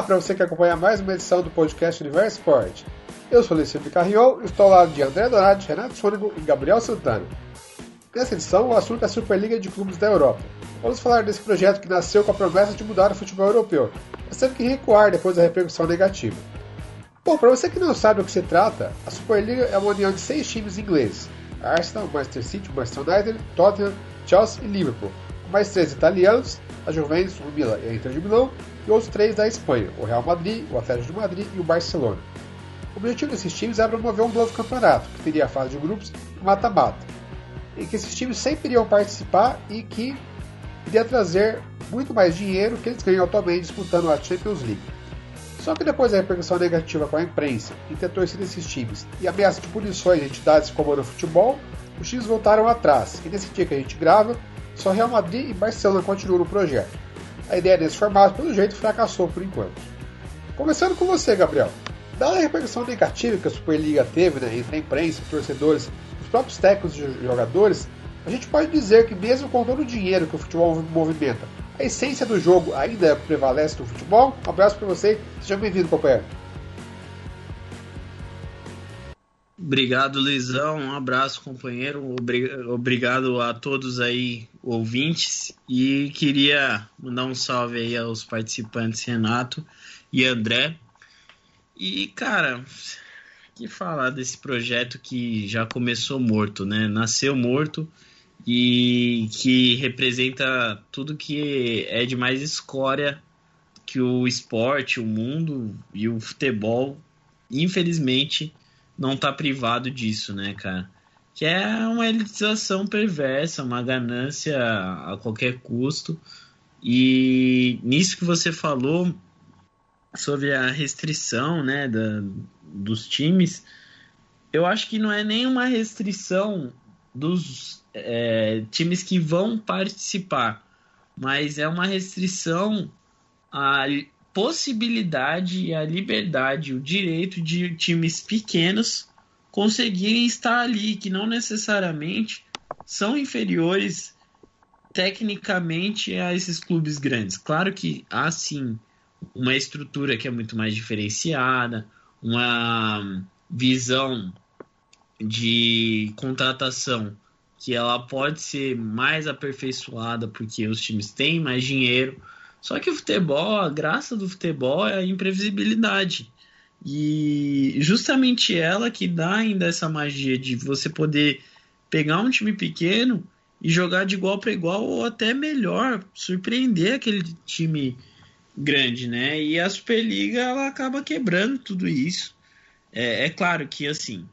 Olá para você que acompanha mais uma edição do podcast Universo Sport. Eu sou Alessandro Carriol, estou ao lado de André Donati, Renato Sônico e Gabriel Santana. Nessa edição, o assunto é a Superliga de Clubes da Europa. Vamos falar desse projeto que nasceu com a promessa de mudar o futebol europeu, mas teve que recuar depois da repercussão negativa. Bom, para você que não sabe o que se trata, a Superliga é uma união de seis times ingleses: Arsenal, Manchester City, Manchester United, Tottenham, Chelsea e Liverpool, mais três italianos, a Juventus, o Milan e a Inter de Milão, e outros três da Espanha, o Real Madrid, o Atlético de Madrid e o Barcelona. O objetivo desses times era promover um novo campeonato, que teria a fase de grupos e mata-mata, em que esses times sempre iriam participar e que iria trazer muito mais dinheiro que eles ganham atualmente disputando a Champions League. Só que depois da repercussão negativa com a imprensa e ter torcido esses times e ameaça de punições de entidades como no futebol, os times voltaram atrás, e nesse dia que a gente grava, só Real Madrid e Barcelona continuam no projeto. A ideia desse formato, pelo jeito, fracassou por enquanto. Começando com você, Gabriel. Dada a repercussão negativa que a Superliga teve né, entre a imprensa, torcedores, os próprios técnicos e jogadores, a gente pode dizer que mesmo com todo o dinheiro que o futebol movimenta, a essência do jogo ainda prevalece no futebol? Um abraço para você, seja bem-vindo, companheiro. Obrigado, Luizão. Um abraço, companheiro. Obrigado a todos aí, ouvintes. E queria mandar um salve aí aos participantes Renato e André. E, cara, que falar desse projeto que já começou morto, né? Nasceu morto e que representa tudo que é de mais escória que o esporte, o mundo e o futebol, infelizmente, não tá privado disso, né, cara? Que é uma elitização perversa, uma ganância a qualquer custo. E nisso que você falou sobre a restrição, né, da, dos times, eu acho que não é nenhuma restrição dos é, times que vão participar, mas é uma restrição à possibilidade e a liberdade, o direito de times pequenos conseguirem estar ali, que não necessariamente são inferiores tecnicamente a esses clubes grandes. Claro que há sim uma estrutura que é muito mais diferenciada, uma visão de contratação que ela pode ser mais aperfeiçoada porque os times têm mais dinheiro, só que o futebol, a graça do futebol é a imprevisibilidade. E justamente ela que dá ainda essa magia de você poder pegar um time pequeno e jogar de igual para igual ou até melhor, surpreender aquele time grande, né? E a Superliga ela acaba quebrando tudo isso. É, é claro que assim,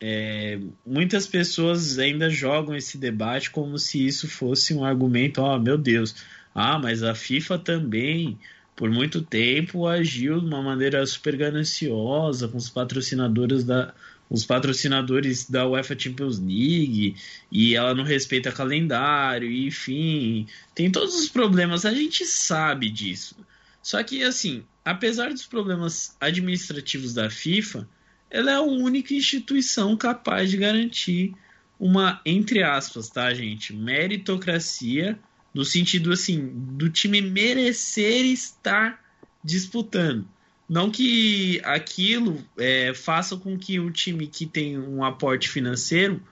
é, muitas pessoas ainda jogam esse debate como se isso fosse um argumento, ó, oh, meu Deus, ah, mas a FIFA também, por muito tempo, agiu de uma maneira super gananciosa com os patrocinadores da, os patrocinadores da UEFA Champions League e ela não respeita calendário, enfim, tem todos os problemas, a gente sabe disso. Só que assim, apesar dos problemas administrativos da FIFA, ela é a única instituição capaz de garantir uma entre aspas, tá, gente, meritocracia no sentido assim do time merecer estar disputando. Não que aquilo é, faça com que o time que tem um aporte financeiro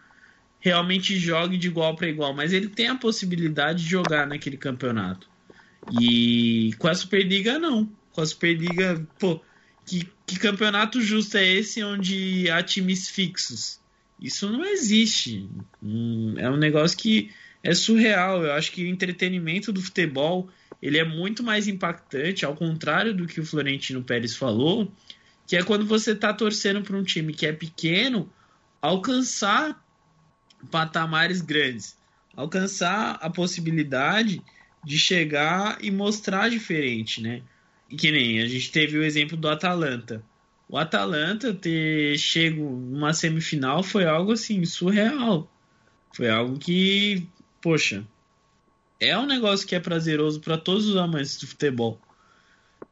realmente jogue de igual para igual, mas ele tem a possibilidade de jogar naquele campeonato. E com a Superliga, não. Com a Superliga, pô, que, que campeonato justo é esse onde há times fixos? Isso não existe. Hum, é um negócio que é surreal. Eu acho que o entretenimento do futebol ele é muito mais impactante, ao contrário do que o Florentino Pérez falou, que é quando você está torcendo para um time que é pequeno alcançar patamares grandes, alcançar a possibilidade de chegar e mostrar diferente, né? E que nem a gente teve o exemplo do Atalanta. O Atalanta ter chego numa semifinal foi algo assim surreal. Foi algo que poxa, é um negócio que é prazeroso para todos os amantes do futebol.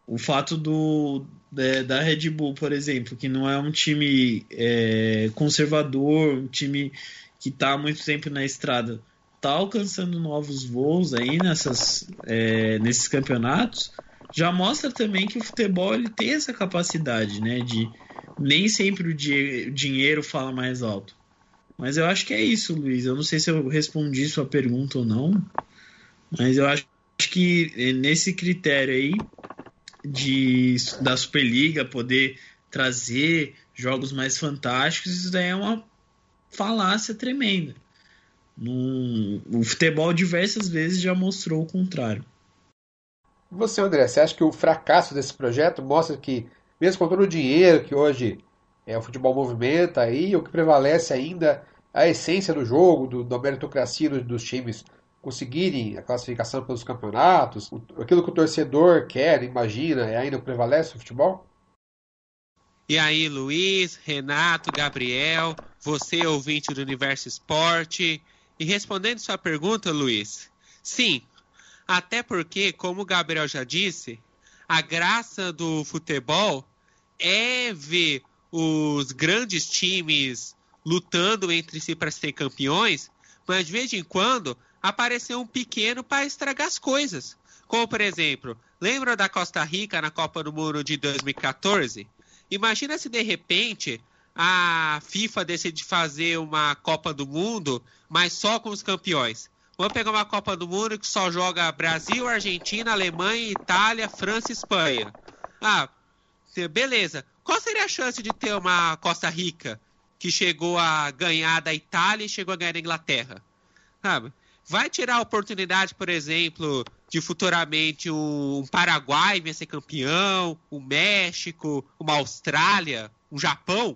O fato do é, da Red Bull, por exemplo, que não é um time é, conservador, um time que está há muito tempo na estrada, tá alcançando novos voos aí nessas, é, nesses campeonatos, já mostra também que o futebol ele tem essa capacidade, né? De nem sempre o dinheiro fala mais alto. Mas eu acho que é isso, Luiz. Eu não sei se eu respondi sua pergunta ou não, mas eu acho que nesse critério aí de da Superliga poder trazer jogos mais fantásticos, isso daí é uma falácia tremenda. Num, o futebol diversas vezes já mostrou o contrário. Você, André, você acha que o fracasso desse projeto mostra que, mesmo com todo o dinheiro que hoje é, o futebol movimenta aí, o que prevalece ainda a essência do jogo, do, da meritocracia dos, dos times conseguirem a classificação pelos campeonatos, aquilo que o torcedor quer, imagina, é ainda o prevalece no futebol? E aí, Luiz, Renato, Gabriel, você ouvinte do Universo Esporte. E respondendo sua pergunta, Luiz, sim, até porque, como o Gabriel já disse, a graça do futebol é ver os grandes times lutando entre si para ser campeões, mas de vez em quando apareceu um pequeno para estragar as coisas. Como, por exemplo, lembra da Costa Rica na Copa do Mundo de 2014? Imagina se de repente a FIFA decide fazer uma Copa do Mundo, mas só com os campeões. Vamos pegar uma Copa do Mundo que só joga Brasil, Argentina, Alemanha, Itália, França e Espanha. Ah, beleza. Qual seria a chance de ter uma Costa Rica que chegou a ganhar da Itália e chegou a ganhar da Inglaterra? Sabe? Vai tirar a oportunidade, por exemplo, de futuramente um Paraguai vir ser campeão, um México, uma Austrália, um Japão?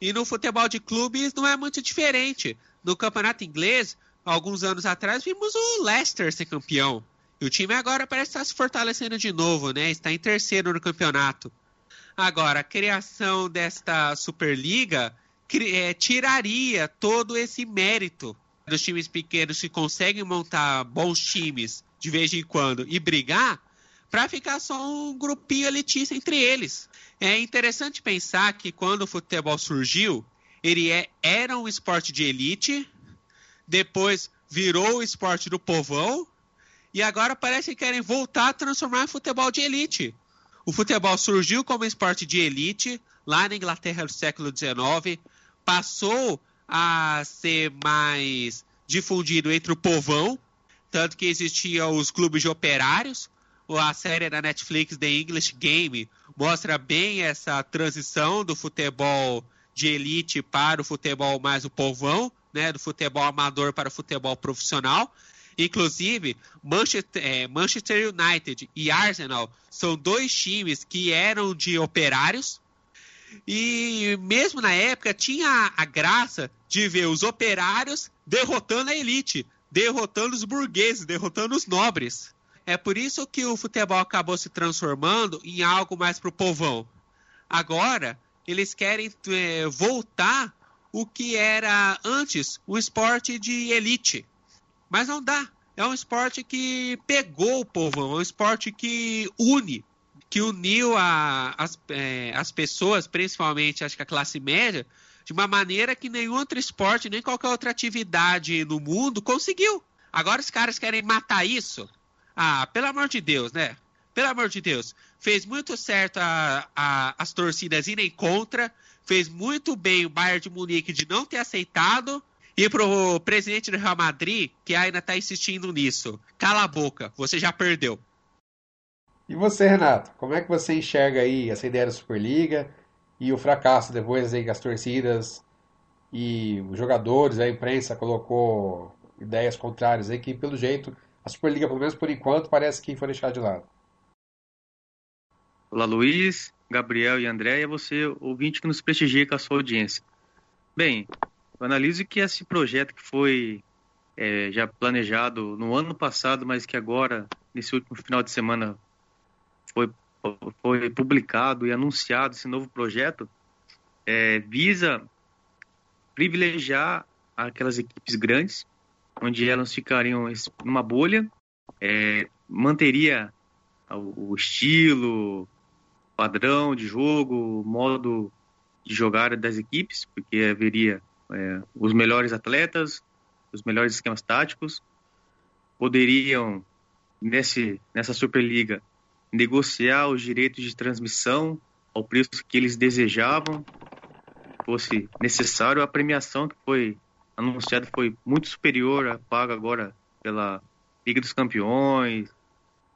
E no futebol de clubes não é muito diferente. No campeonato inglês, alguns anos atrás, vimos o Leicester ser campeão. E o time agora parece estar se fortalecendo de novo, né? Está em terceiro no campeonato. Agora, a criação desta Superliga é, tiraria todo esse mérito dos times pequenos que conseguem montar bons times de vez em quando e brigar para ficar só um grupinho elitista entre eles. É interessante pensar que quando o futebol surgiu, ele é, era um esporte de elite, depois virou o esporte do povão, e agora parece que querem voltar a transformar em futebol de elite. O futebol surgiu como esporte de elite lá na Inglaterra do século XIX, passou a ser mais difundido entre o povão, tanto que existiam os clubes de operários. A série da Netflix The English Game mostra bem essa transição do futebol de elite para o futebol mais o povão, né, do futebol amador para o futebol profissional. Inclusive, Manchester, é, Manchester United e Arsenal são dois times que eram de operários. E mesmo na época tinha a graça de ver os operários derrotando a elite, derrotando os burgueses, derrotando os nobres. É por isso que o futebol acabou se transformando em algo mais para o povão. Agora, eles querem é, voltar o que era antes o esporte de elite. Mas não dá. É um esporte que pegou o povão, é um esporte que une, que uniu a, as, é, as pessoas, principalmente acho que a classe média, de uma maneira que nenhum outro esporte, nem qualquer outra atividade no mundo conseguiu. Agora os caras querem matar isso. Ah, pelo amor de Deus, né? Pelo amor de Deus. Fez muito certo a, a, as torcidas irem contra. Fez muito bem o Bayern de Munique de não ter aceitado. E pro presidente do Real Madrid, que ainda está insistindo nisso, cala a boca, você já perdeu. E você, Renato, como é que você enxerga aí essa ideia da Superliga e o fracasso depois aí que as torcidas e os jogadores, a imprensa colocou ideias contrárias aí que, pelo jeito, a Superliga, pelo menos por enquanto, parece que foi deixada de lado. Olá, Luiz, Gabriel e André, e a você, ouvinte que nos prestigia com a sua audiência. Bem, eu analiso que esse projeto que foi é, já planejado no ano passado, mas que agora, nesse último final de semana, foi, foi publicado e anunciado esse novo projeto, é, visa privilegiar aquelas equipes grandes, onde elas ficariam numa bolha, é, manteria o, estilo, padrão de jogo, modo de jogar das equipes, porque haveria é, os melhores atletas, os melhores esquemas táticos, poderiam, nesse, nessa Superliga, negociar os direitos de transmissão ao preço que eles desejavam, fosse necessário. A premiação que foi anunciada foi muito superior à paga agora pela Liga dos Campeões,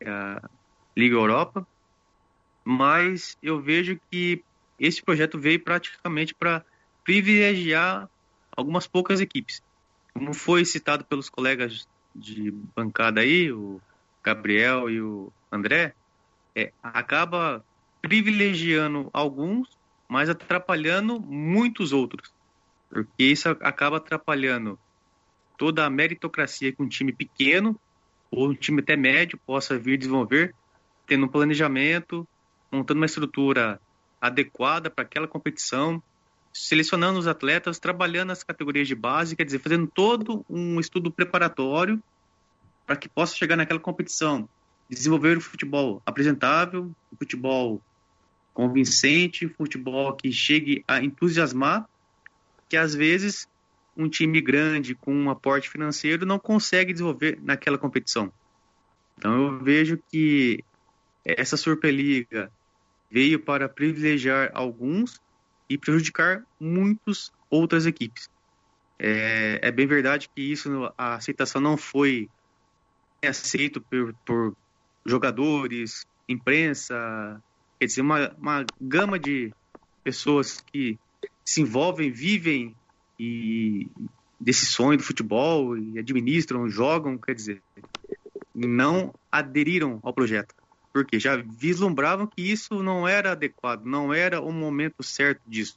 a Liga Europa. Mas eu vejo que esse projeto veio praticamente para privilegiar algumas poucas equipes. Como foi citado pelos colegas de bancada aí, o Gabriel e o André, é, acaba privilegiando alguns, mas atrapalhando muitos outros. Porque isso acaba atrapalhando toda a meritocracia que um time pequeno ou um time até médio possa vir desenvolver, tendo um planejamento, montando uma estrutura adequada para aquela competição, selecionando os atletas, trabalhando as categorias de base, quer dizer, fazendo todo um estudo preparatório para que possa chegar naquela competição, desenvolver o futebol apresentável, o futebol convincente, futebol que chegue a entusiasmar, que às vezes um time grande com um aporte financeiro não consegue desenvolver naquela competição. Então eu vejo que essa Superliga veio para privilegiar alguns e prejudicar muitas outras equipes. É, é, bem verdade que isso, a aceitação não foi aceito por, por jogadores, imprensa, quer dizer, uma, uma gama de pessoas que se envolvem, vivem e desse sonho do futebol e administram, jogam, quer dizer, não aderiram ao projeto porque já vislumbravam que isso não era adequado, não era o momento certo disso.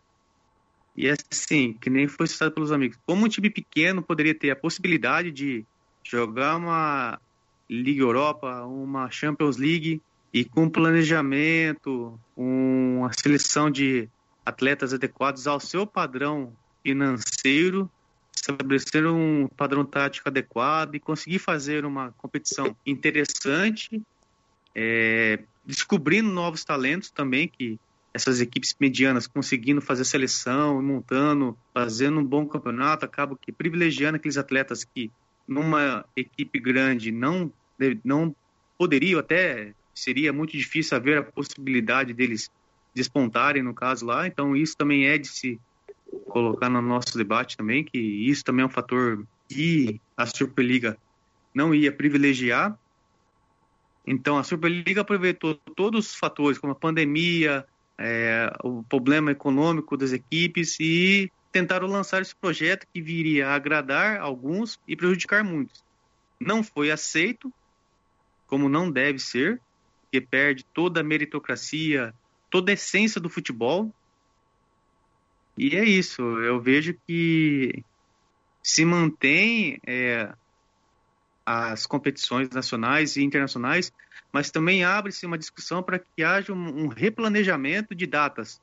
E assim, que nem foi citado pelos amigos, como um time pequeno poderia ter a possibilidade de jogar uma Liga Europa, uma Champions League e com planejamento, uma seleção de atletas adequados ao seu padrão financeiro, estabelecer um padrão tático adequado e conseguir fazer uma competição interessante é, descobrindo novos talentos também, que essas equipes medianas conseguindo fazer seleção, montando, fazendo um bom campeonato, acaba que privilegiando aqueles atletas que numa equipe grande não não poderiam até seria muito difícil haver a possibilidade deles despontarem no caso lá, então isso também é de se colocar no nosso debate também, que isso também é um fator que a Superliga não ia privilegiar, então, a Superliga aproveitou todos os fatores, como a pandemia, é, o problema econômico das equipes, e tentaram lançar esse projeto que viria a agradar alguns e prejudicar muitos. Não foi aceito, como não deve ser, que perde toda a meritocracia, toda a essência do futebol. E é isso, eu vejo que se mantém é, as competições nacionais e internacionais, mas também abre-se uma discussão para que haja um, um, replanejamento de datas.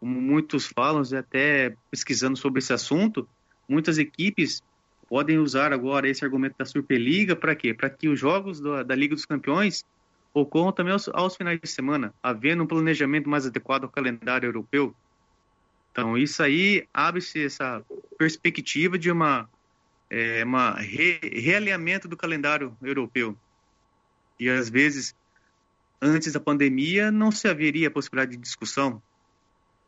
Como muitos falam, até pesquisando sobre esse assunto, muitas equipes podem usar agora esse argumento da Superliga para quê? Para que os jogos do, da Liga dos Campeões ocorram também aos, aos finais de semana, havendo um planejamento mais adequado ao calendário europeu. Então, isso aí abre-se essa perspectiva de uma é, uma re, realinhamento do calendário europeu. E às vezes, antes da pandemia, não se haveria possibilidade de discussão.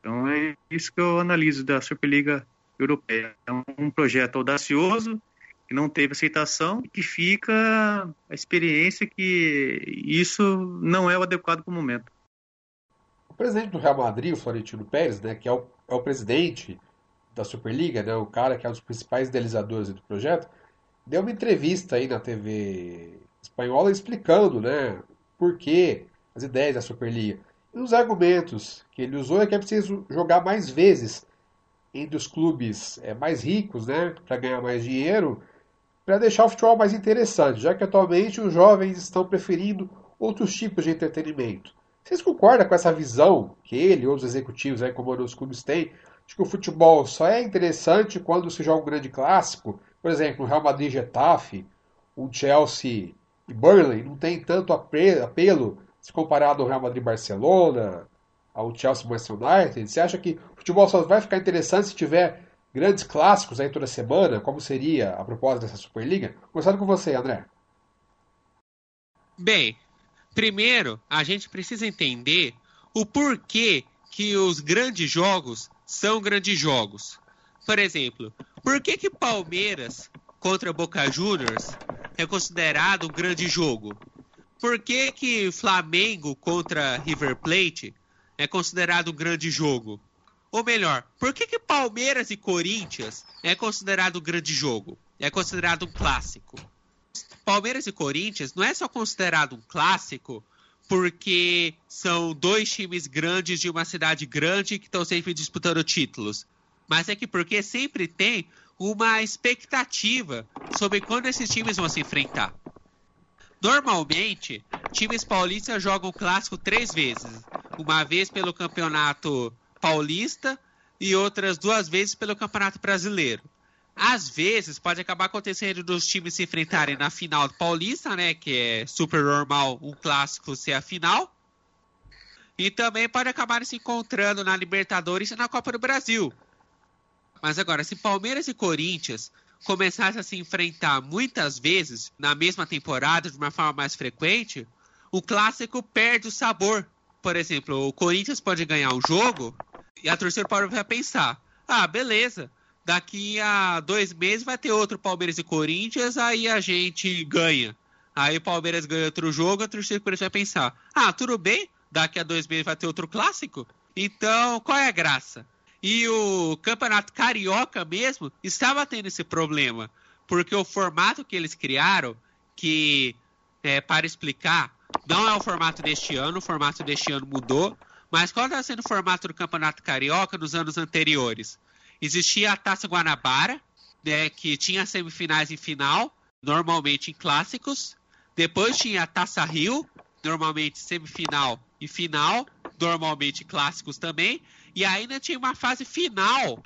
Então é isso que eu analiso da Superliga Europeia. É um projeto audacioso, que não teve aceitação, e que fica a experiência que isso não é o adequado para o momento. O presidente do Real Madrid, o Florentino Pérez, né, que é o, é o presidente da Superliga, né, o cara que é um dos principais idealizadores do projeto, deu uma entrevista aí na TV espanhola explicando, né, por que as ideias da Superliga. E os argumentos que ele usou é que é preciso jogar mais vezes entre os clubes é, mais ricos, né, para ganhar mais dinheiro, para deixar o futebol mais interessante, já que atualmente os jovens estão preferindo outros tipos de entretenimento. Vocês concordam com essa visão que ele e outros executivos aí comandando os clubes têm Acho que o futebol só é interessante quando se joga um grande clássico. Por exemplo, o Real Madrid Getafe, o Chelsea e Burnley não tem tanto apelo se comparado ao Real Madrid Barcelona, ao Chelsea Manchester United. Você acha que o futebol só vai ficar interessante se tiver grandes clássicos aí toda semana, como seria a proposta dessa Superliga? Começando com você, André. Bem, Primeiro, a gente precisa entender o porquê que os grandes jogos são grandes jogos. Por exemplo, por que que Palmeiras contra Boca Juniors é considerado um grande jogo? Por que que Flamengo contra River Plate é considerado um grande jogo? Ou melhor, por que, que Palmeiras e Corinthians é considerado um grande jogo? É considerado um clássico. Palmeiras e Corinthians não é só considerado um clássico porque são dois times grandes de uma cidade grande que estão sempre disputando títulos. Mas é que porque sempre tem uma expectativa sobre quando esses times vão se enfrentar. Normalmente, times paulistas jogam o clássico três vezes. Uma vez pelo campeonato Paulista e outras duas vezes pelo Campeonato Brasileiro. Às vezes pode acabar acontecendo dos times se enfrentarem na final do Paulista, né, que é super normal um clássico ser a final. E também pode acabar se encontrando na Libertadores e na Copa do Brasil. Mas agora, se Palmeiras e Corinthians começassem a se enfrentar muitas vezes na mesma temporada, de uma forma mais frequente, o clássico perde o sabor. Por exemplo, o Corinthians pode ganhar um jogo e a torcida pode pensar: ah, beleza, daqui a dois meses vai ter outro Palmeiras e Corinthians, aí a gente ganha. Aí o Palmeiras ganha outro jogo, a torcida do vai pensar: ah, tudo bem, daqui a dois meses vai ter outro clássico? Então, qual é a graça? E o Campeonato Carioca mesmo estava tendo esse problema, porque o formato que eles criaram, que é, para explicar, não é o formato deste ano, o formato deste ano mudou, mas qual está sendo o formato do Campeonato Carioca nos anos anteriores? Existia a Taça Guanabara, né, que tinha semifinais e final, normalmente em clássicos. Depois tinha a Taça Rio, normalmente semifinal e final, normalmente clássicos também. E ainda tinha uma fase final,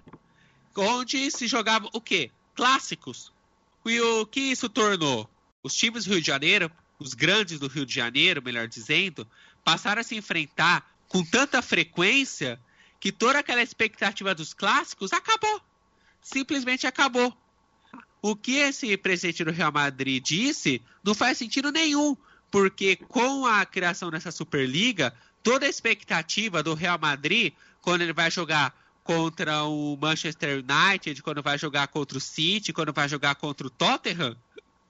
onde se jogava o quê? Clássicos. E o que isso tornou? Os times do Rio de Janeiro, os grandes do Rio de Janeiro, melhor dizendo, passaram a se enfrentar com tanta frequência que toda aquela expectativa dos clássicos acabou. Simplesmente acabou. O que esse presidente do Real Madrid disse não faz sentido nenhum, porque com a criação dessa Superliga, toda a expectativa do Real Madrid, quando ele vai jogar contra o Manchester United, quando vai jogar contra o City, quando vai jogar contra o Tottenham,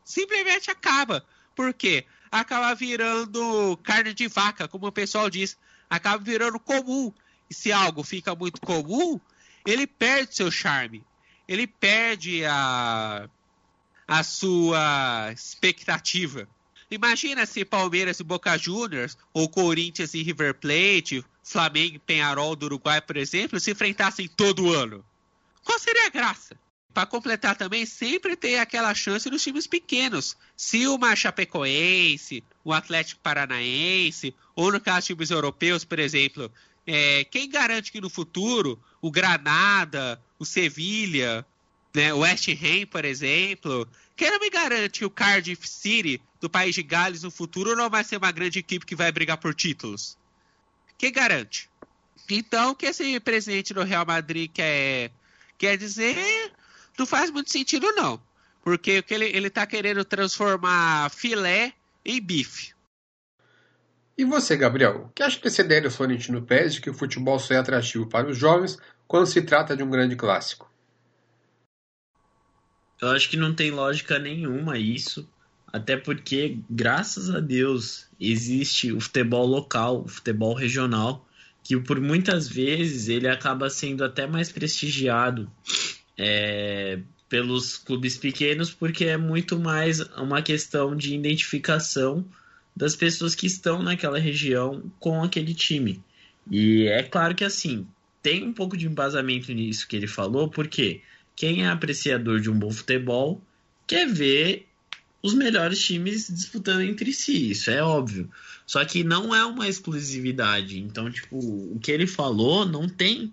simplesmente acaba. Por quê? Acaba virando carne de vaca, como o pessoal diz acaba virando comum. Se algo fica muito comum, ele perde seu charme. Ele perde a, a sua expectativa. Imagina se Palmeiras e Boca Juniors, ou Corinthians e River Plate, Flamengo e Penharol do Uruguai, por exemplo, se enfrentassem todo ano. Qual seria a graça? Para completar também, sempre tem aquela chance dos times pequenos. Se uma Chapecoense, o Atlético Paranaense, ou no caso times europeus, por exemplo, é, quem garante que no futuro o Granada, o Sevilha, né, o West Ham, por exemplo, quem não me garante que o Cardiff City do país de Gales no futuro não vai ser uma grande equipe que vai brigar por títulos? Quem garante? Então, o que esse presidente do Real Madrid quer, quer dizer não faz muito sentido, não. Porque o que ele, ele tá querendo transformar filé em bife. E você, Gabriel, o que acha dessa ideia do Florentino Pérez de que o futebol só é atrativo para os jovens quando se trata de um grande clássico? Eu acho que não tem lógica nenhuma isso, até porque, graças a Deus, existe o futebol local, o futebol regional, que por muitas vezes ele acaba sendo até mais prestigiado é, pelos clubes pequenos, porque é muito mais uma questão de identificação das pessoas que estão naquela região com aquele time. E é claro que assim, tem um pouco de embasamento nisso que ele falou, porque quem é apreciador de um bom futebol quer ver os melhores times disputando entre si, isso é óbvio. Só que não é uma exclusividade. Então, tipo, o que ele falou não tem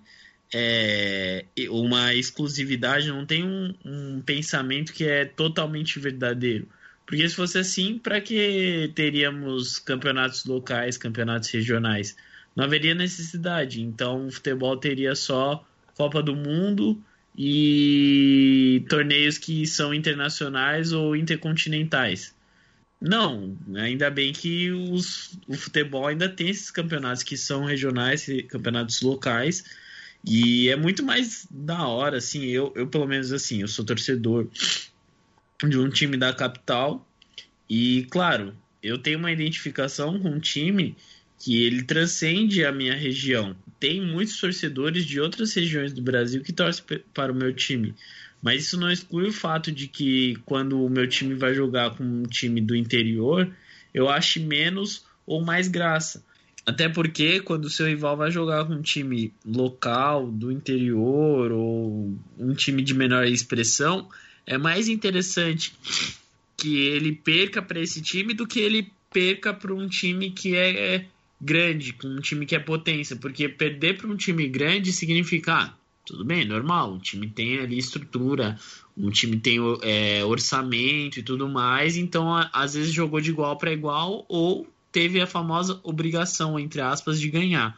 é, uma exclusividade, não tem um, um pensamento que é totalmente verdadeiro. Porque se fosse assim, para que teríamos campeonatos locais, campeonatos regionais? Não haveria necessidade. Então, o futebol teria só Copa do Mundo e torneios que são internacionais ou intercontinentais. Não, ainda bem que os, o futebol ainda tem esses campeonatos que são regionais, campeonatos locais, e é muito mais da hora, assim, eu, eu pelo menos assim, eu sou torcedor de um time da capital, e claro, eu tenho uma identificação com um time que ele transcende a minha região. Tem muitos torcedores de outras regiões do Brasil que torcem para o meu time. Mas isso não exclui o fato de que quando o meu time vai jogar com um time do interior, eu ache menos ou mais graça. Até porque quando o seu rival vai jogar com um time local, do interior, ou um time de menor expressão, é mais interessante que ele perca para esse time do que ele perca para um time que é, é grande, com um time que é potência. Porque perder para um time grande significa, ah, tudo bem, normal. Um time tem ali estrutura, um time tem é, orçamento e tudo mais, então às vezes jogou de igual para igual ou teve a famosa obrigação, entre aspas, de ganhar.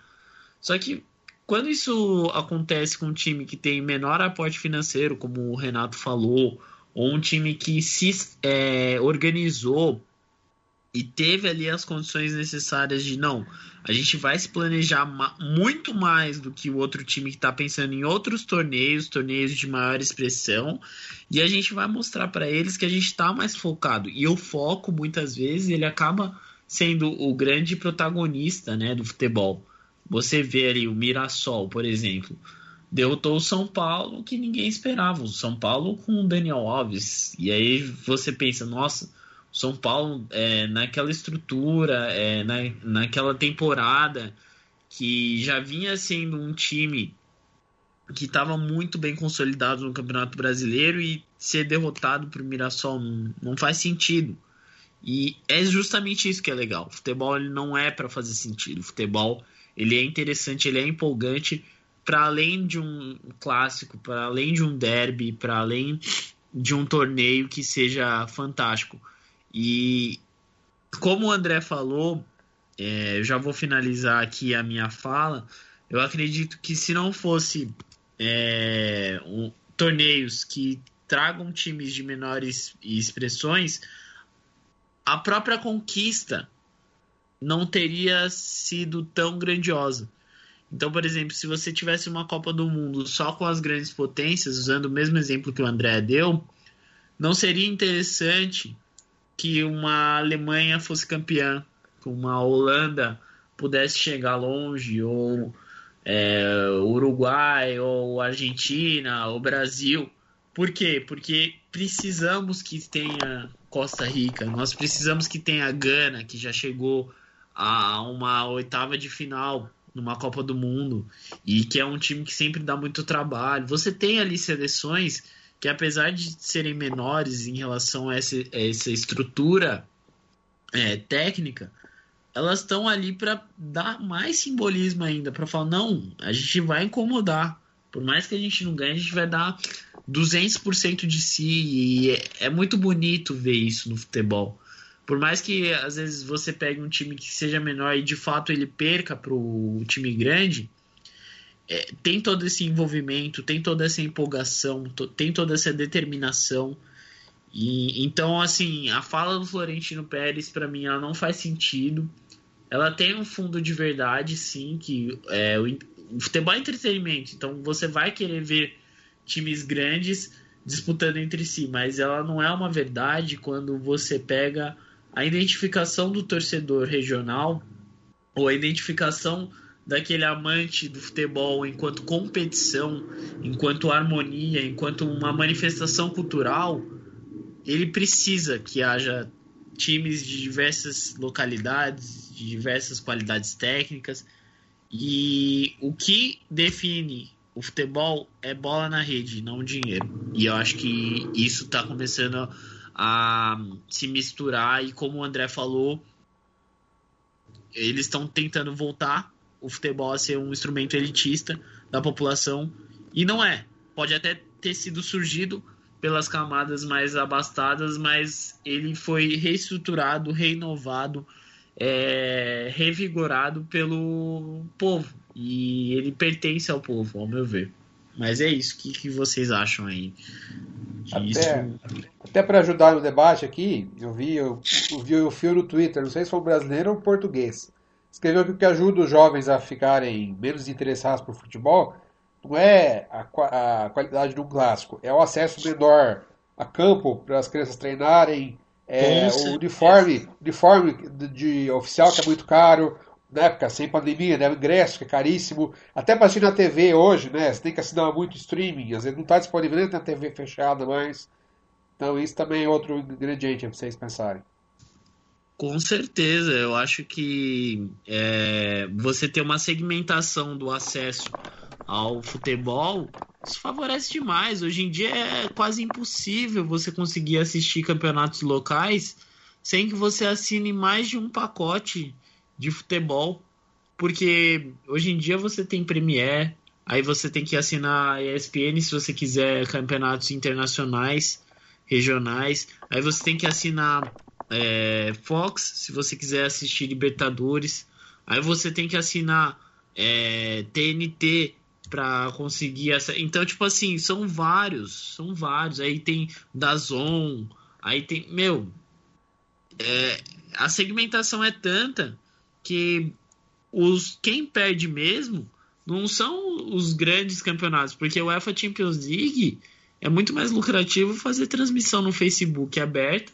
Só que quando isso acontece com um time que tem menor aporte financeiro, como o Renato falou, ou um time que se é, organizou e teve ali as condições necessárias de não, a gente vai se planejar ma muito mais do que o outro time que está pensando em outros torneios, torneios de maior expressão, e a gente vai mostrar para eles que a gente está mais focado. E o foco, muitas vezes, ele acaba sendo o grande protagonista né, do futebol. Você vê ali o Mirassol, por exemplo, derrotou o São Paulo que ninguém esperava. O São Paulo com o Daniel Alves. E aí você pensa, nossa são Paulo, é, naquela estrutura, é, na, naquela temporada, que já vinha sendo um time que estava muito bem consolidado no Campeonato Brasileiro e ser derrotado por Mirassol não, não faz sentido. E é justamente isso que é legal. O futebol ele não é para fazer sentido. O futebol ele é interessante, ele é empolgante para além de um clássico, para além de um derby, para além de um torneio que seja fantástico. E como o André falou, é, eu já vou finalizar aqui a minha fala. Eu acredito que se não fosse é, um, torneios que tragam times de menores expressões, a própria conquista não teria sido tão grandiosa. Então, por exemplo, se você tivesse uma Copa do Mundo só com as grandes potências, usando o mesmo exemplo que o André deu, não seria interessante que uma Alemanha fosse campeã, que uma Holanda pudesse chegar longe, ou é, Uruguai, ou Argentina, ou Brasil. Por quê? Porque precisamos que tenha Costa Rica, nós precisamos que tenha Gana, que já chegou a uma oitava de final numa Copa do Mundo e que é um time que sempre dá muito trabalho. Você tem ali seleções que apesar de serem menores em relação a essa, a essa estrutura é, técnica, elas estão ali para dar mais simbolismo ainda, para falar, não, a gente vai incomodar. Por mais que a gente não ganhe, a gente vai dar 200% de si. E é, é muito bonito ver isso no futebol. Por mais que às vezes você pegue um time que seja menor e de fato ele perca para o time grande, é, tem todo esse envolvimento, tem toda essa empolgação, to, tem toda essa determinação. E então, assim, a fala do Florentino Pérez para mim ela não faz sentido. Ela tem um fundo de verdade, sim, que é o, o futebol é entretenimento. Então, você vai querer ver times grandes disputando entre si, mas ela não é uma verdade quando você pega a identificação do torcedor regional ou a identificação daquele amante do futebol enquanto competição, enquanto harmonia, enquanto uma manifestação cultural, ele precisa que haja times de diversas localidades, de diversas qualidades técnicas. E o que define o futebol é bola na rede, não dinheiro. E eu acho que isso está começando a se misturar. E como o André falou, eles estão tentando voltar o futebol a ser um instrumento elitista da população e não é. Pode até ter sido surgido pelas camadas mais abastadas, mas ele foi reestruturado, renovado, é, revigorado pelo povo e ele pertence ao povo, ao meu ver. Mas é isso. O que, que vocês acham aí? Até, até para ajudar no debate aqui, eu vi, eu, eu vi o fio no Twitter, não sei se foi brasileiro ou português. Escreveu que o que ajuda os jovens a ficarem menos interessados por futebol não é a, a qualidade do clássico, é o acesso menor a campo para as crianças treinarem, é, o uniforme, uniforme de, de, oficial que é muito caro, na época sem pandemia, né, o ingresso que é caríssimo, até para assistir na TV hoje, né, você tem que assinar muito streaming, às vezes não está disponível nem na TV fechada mais, então isso também é outro ingrediente para vocês pensarem. Com certeza, eu acho que é, você ter uma segmentação do acesso ao futebol, isso favorece demais. Hoje em dia é quase impossível você conseguir assistir campeonatos locais sem que você assine mais de um pacote de futebol, porque hoje em dia você tem Premier, aí você tem que assinar ESPN se você quiser campeonatos internacionais, regionais, aí você tem que assinar é, Fox se você quiser assistir Libertadores, aí você tem que assinar é, TNT para conseguir essa. Então, tipo assim, são vários, são vários. Aí tem Dazon, aí tem, meu, é, a segmentação é tanta que os quem perde mesmo não são os grandes campeonatos, porque o UEFA Champions League é muito mais lucrativo fazer transmissão no Facebook aberta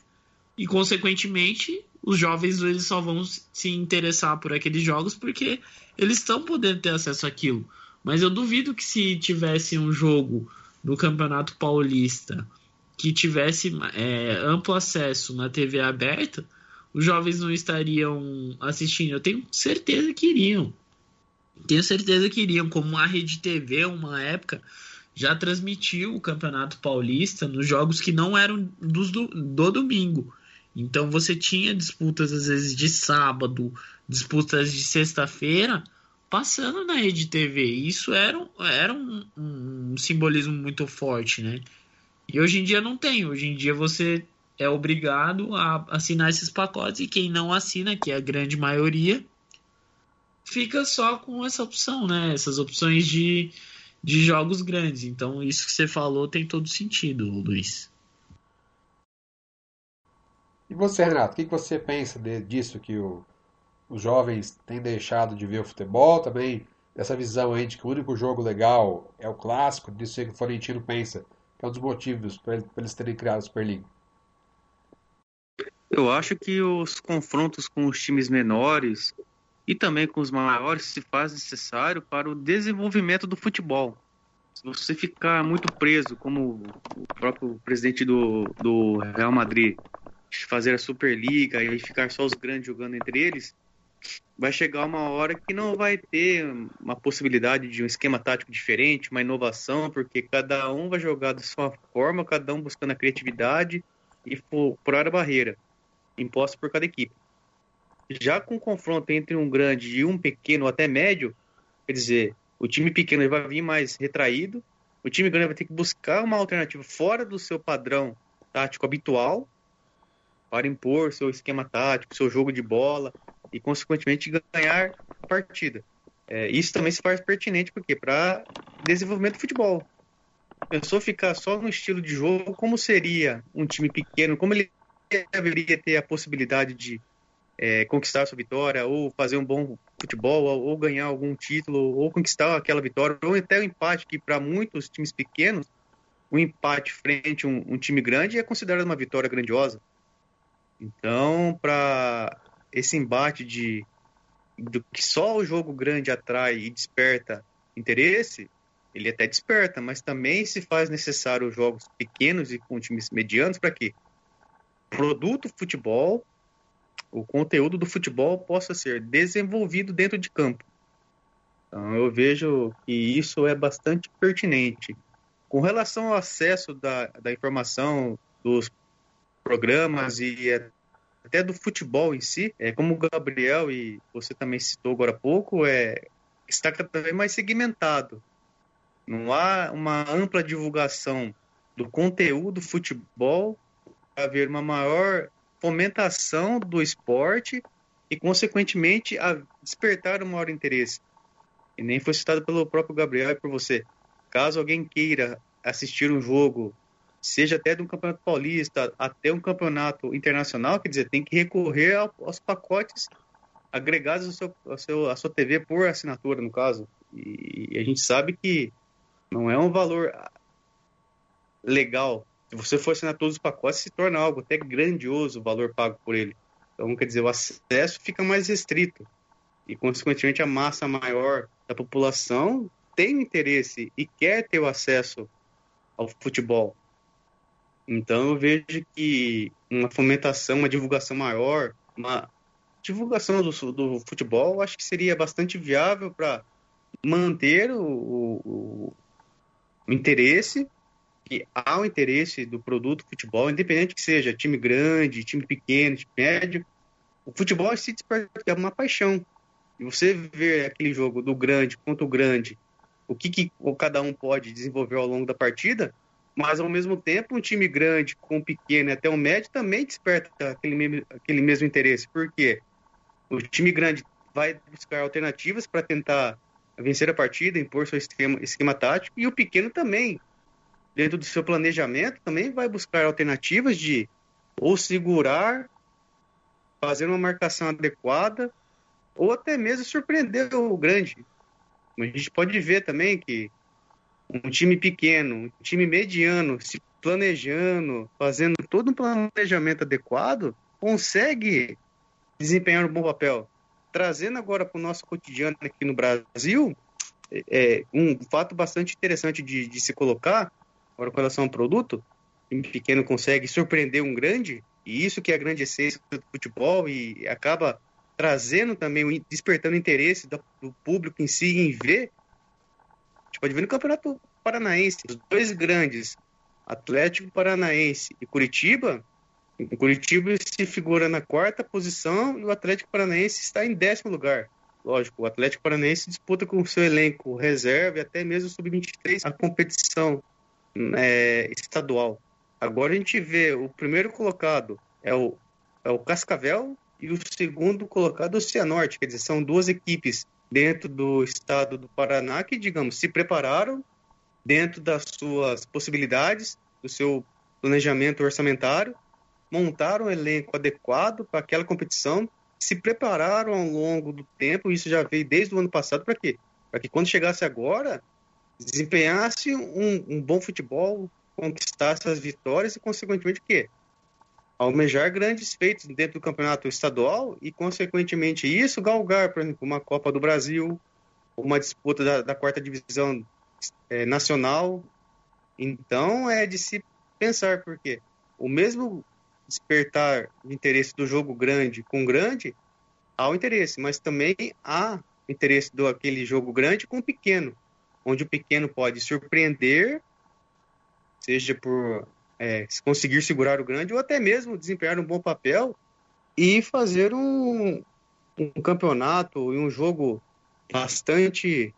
e consequentemente os jovens eles só vão se interessar por aqueles jogos porque eles estão podendo ter acesso àquilo. Mas eu duvido que se tivesse um jogo no Campeonato Paulista que tivesse é, amplo acesso na TV aberta, os jovens não estariam assistindo. Eu tenho certeza que iriam. Tenho certeza que iriam, como a Rede TV, uma época, já transmitiu o Campeonato Paulista nos jogos que não eram dos do, do domingo. Então você tinha disputas às vezes de sábado, disputas de sexta-feira, passando na rede TV. Isso era, um, era um, um, simbolismo muito forte, né? E hoje em dia não tem. Hoje em dia você é obrigado a assinar esses pacotes e quem não assina, que é a grande maioria, fica só com essa opção, né? Essas opções de, de jogos grandes. Então isso que você falou tem todo sentido, Luiz. E você, Renato, o que, você pensa de, disso que o os jovens têm deixado de ver o futebol também, essa visão aí de que o único jogo legal é o clássico, disso que o Florentino pensa, que é um dos motivos para eles terem criado a Superliga. Eu acho que os confrontos com os times menores e também com os maiores se faz necessário para o desenvolvimento do futebol. Se você ficar muito preso, como o próprio presidente do, do Real Madrid, fazer a Superliga e ficar só os grandes jogando entre eles, vai chegar uma hora que não vai ter uma possibilidade de um esquema tático diferente, uma inovação, porque cada um vai jogar da sua forma, cada um buscando a criatividade e furar a barreira imposta por cada equipe. Já com o confronto entre um grande e um pequeno até médio, quer dizer, o time pequeno vai vir mais retraído, o time grande vai ter que buscar uma alternativa fora do seu padrão tático habitual para impor seu esquema tático, seu jogo de bola, e, consequentemente, ganhar a partida. É, isso também se faz pertinente porque para desenvolvimento do futebol. Pensou ficar só no estilo de jogo, como seria um time pequeno, como ele deveria ter a possibilidade de é, conquistar sua vitória, ou fazer um bom futebol, ou, ganhar algum título, ou conquistar aquela vitória, ou até o empate, que para muitos times pequenos, o um empate frente a um, um time grande é considerado uma vitória grandiosa. Então, para esse embate de do que só o jogo grande atrai e desperta interesse, ele até desperta, mas também se faz necessário jogos pequenos e com times medianos para que o produto futebol, o conteúdo do futebol possa ser desenvolvido dentro de campo. Então eu vejo que isso é bastante pertinente. Com relação ao acesso da, da informação dos programas e até do futebol em si, é, como o Gabriel e você também citou agora há pouco, é, está cada vez mais segmentado. Não há uma ampla divulgação do conteúdo futebol haver uma maior fomentação do esporte e, consequentemente, a despertar um maior interesse. E nem foi citado pelo próprio Gabriel e por você. Caso alguém queira assistir um jogo seja até de um campeonato paulista até um campeonato internacional, quer dizer, tem que recorrer aos pacotes agregados ao seu, ao seu, à sua TV por assinatura, no caso. E, e a gente sabe que não é um valor legal. Se você for assinar todos os pacotes, se torna algo até grandioso o valor pago por ele. Então, quer dizer, o acesso fica mais restrito. E, consequentemente, a massa maior da população tem interesse e quer ter o acesso ao futebol. Então eu vejo que uma fomentação, uma divulgação maior, uma divulgação do, do futebol, acho que seria bastante viável para manter o, o, o, interesse, que há o interesse do produto futebol, independente que seja time grande, time pequeno, time médio, o futebol se desperta é uma paixão. E você vê aquele jogo do grande contra o grande, o que, que cada um pode desenvolver ao longo da partida, mas ao mesmo tempo um time grande com um pequeno até um médio também desperta aquele mesmo, aquele mesmo interesse. Por quê? O time grande vai buscar alternativas para tentar vencer a partida, impor seu esquema, esquema tático, e o pequeno também, dentro do seu planejamento, também vai buscar alternativas de ou segurar, fazer uma marcação adequada, ou até mesmo surpreender o grande. A gente pode ver também que um time pequeno, um time mediano, se planejando, fazendo todo um planejamento adequado, consegue desempenhar um bom papel. Trazendo agora para o nosso cotidiano aqui no Brasil, é, um fato bastante interessante de, de se colocar, agora com relação ao produto, um pequeno consegue surpreender um grande, e isso que é a grande essência do futebol, e acaba trazendo também, despertando interesse do, público em si em ver gente pode ver no Campeonato Paranaense, os dois grandes, Atlético Paranaense e Curitiba, o Curitiba se figura na quarta posição e o Atlético Paranaense está em décimo lugar. Lógico, o Atlético Paranaense disputa com o seu elenco reserva e até mesmo sub-23 a competição é, estadual. Agora a gente vê o primeiro colocado é o, é o Cascavel e o segundo colocado é o Cianorte, quer dizer, são duas equipes dentro do estado do Paraná que, digamos, se prepararam dentro das suas possibilidades, do seu planejamento orçamentário, montaram um elenco adequado para aquela competição, se prepararam ao longo do tempo, isso já veio desde o ano passado, para quê? Para que quando chegasse agora, desempenhasse um, um bom futebol, conquistasse as vitórias e, consequentemente, o quê? almejar grandes feitos dentro do campeonato estadual e, consequentemente, isso galgar, por exemplo, uma Copa do Brasil, uma disputa da, da quarta divisão é, nacional. Então, é de se pensar, porque o mesmo despertar de interesse do jogo grande com grande, há o interesse, mas também há interesse do aquele jogo grande com pequeno, onde o pequeno pode surpreender, seja por é, conseguir segurar o grande ou até mesmo desempenhar um bom papel e fazer um, um campeonato e um jogo bastante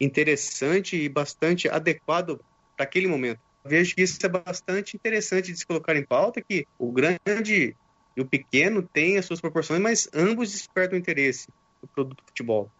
interessante e bastante adequado para aquele momento. Vejo que isso é bastante interessante de se colocar em pauta, que o grande e o pequeno têm as suas proporções, mas ambos despertam interesse no produto futebol.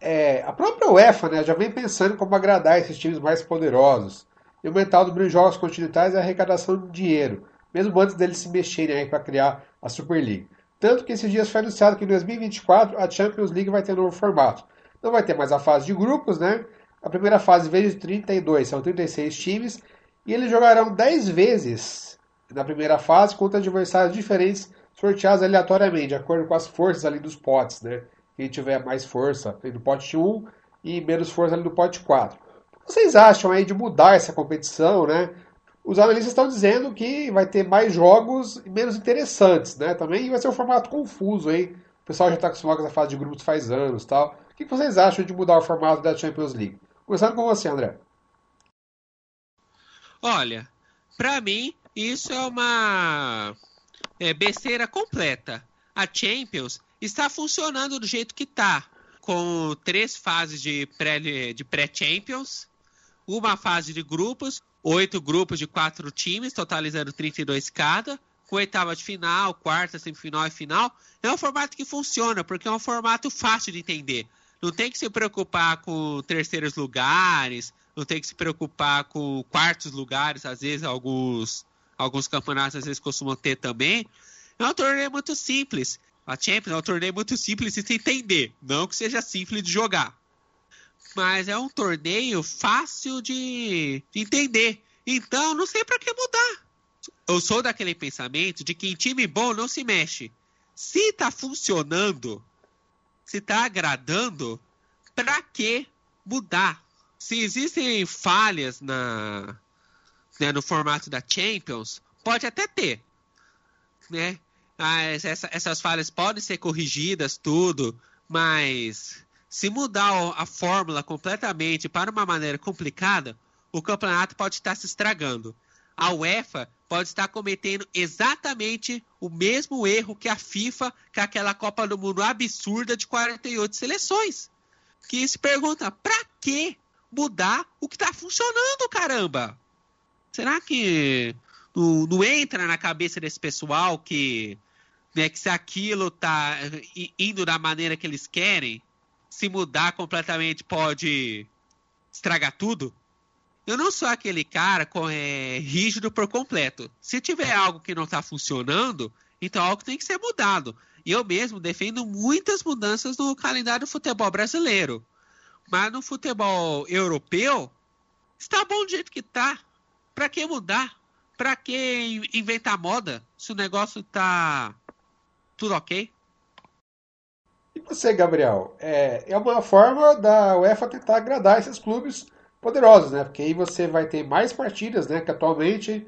É, a própria UEFA né, já vem pensando como agradar esses times mais poderosos. E o mental do dos jogos continentais é a arrecadação de dinheiro, mesmo antes deles se mexerem para criar a Super League. Tanto que esses dias foi anunciado que em 2024 a Champions League vai ter um novo formato. Não vai ter mais a fase de grupos, né? A primeira fase, vez de 32, são 36 times. E eles jogarão 10 vezes na primeira fase contra adversários diferentes, sorteados aleatoriamente, de acordo com as forças ali dos potes, né? Quem tiver mais força no pote 1 e menos força no pote 4 vocês acham aí de mudar essa competição, né? Os analistas estão dizendo que vai ter mais jogos menos interessantes, né? Também vai ser um formato confuso aí. O pessoal já está acostumado com essa fase de grupos faz anos tal. O que vocês acham de mudar o formato da Champions League? Começando com você, André. Olha, para mim, isso é uma é, besteira completa. A Champions está funcionando do jeito que está, com três fases de pré-Champions, de pré uma fase de grupos, oito grupos de quatro times, totalizando 32 cada, com oitava de final, quarta, semifinal e final. É um formato que funciona, porque é um formato fácil de entender. Não tem que se preocupar com terceiros lugares, não tem que se preocupar com quartos lugares, às vezes alguns, alguns campeonatos às vezes costumam ter também. É um torneio muito simples. A Champions é um torneio muito simples de se entender, não que seja simples de jogar. Mas é um torneio fácil de, de entender. Então, não sei para que mudar. Eu sou daquele pensamento de que em time bom não se mexe. Se tá funcionando, se tá agradando, para que mudar? Se existem falhas na, né, no formato da Champions, pode até ter, né? Mas essa, essas falhas podem ser corrigidas, tudo, mas se mudar a fórmula completamente para uma maneira complicada, o campeonato pode estar se estragando. A UEFA pode estar cometendo exatamente o mesmo erro que a FIFA, com aquela Copa do Mundo absurda de 48 seleções. Que se pergunta, para que mudar o que está funcionando, caramba? Será que não, não, entra na cabeça desse pessoal que, né, que se aquilo está indo da maneira que eles querem, se mudar completamente pode estragar tudo? Eu não sou aquele cara com, é, rígido por completo. Se tiver algo que não está funcionando, então algo tem que ser mudado. E eu mesmo defendo muitas mudanças no calendário do futebol brasileiro. Mas no futebol europeu, está bom do jeito que está. Para que mudar? Para que inventar moda se o negócio está tudo ok? E você, Gabriel? É, é uma forma da UEFA tentar agradar esses clubes poderosos, né? Porque aí você vai ter mais partidas, né? Que atualmente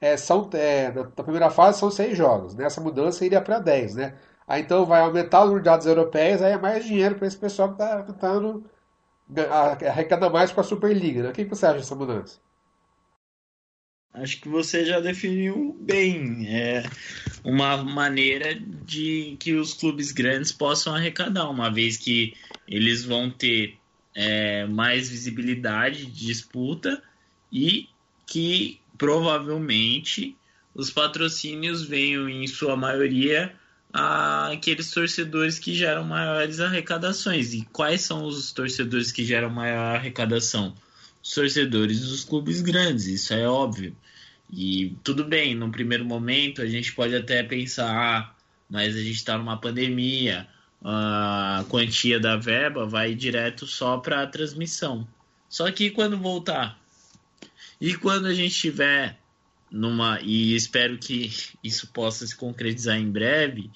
é, são é, na primeira fase são seis jogos. Nessa né? mudança iria para 10, né? Aí então vai aumentar o número de dados europeias, aí é mais dinheiro para esse pessoal que está tentando arrecadar mais com a Superliga, né? O que você acha dessa mudança? Acho que você já definiu bem. É uma maneira de que os clubes grandes possam arrecadar, uma vez que eles vão ter é, mais visibilidade de disputa e que provavelmente os patrocínios venham em sua maioria aqueles torcedores que geram maiores arrecadações. E quais são os torcedores que geram maior arrecadação? Os torcedores dos clubes grandes, isso é óbvio. E tudo bem, no primeiro momento a gente pode até pensar, ah, mas a gente está numa pandemia, a quantia da verba vai direto só para a transmissão. Só que quando voltar e quando a gente tiver numa e espero que isso possa se concretizar em breve,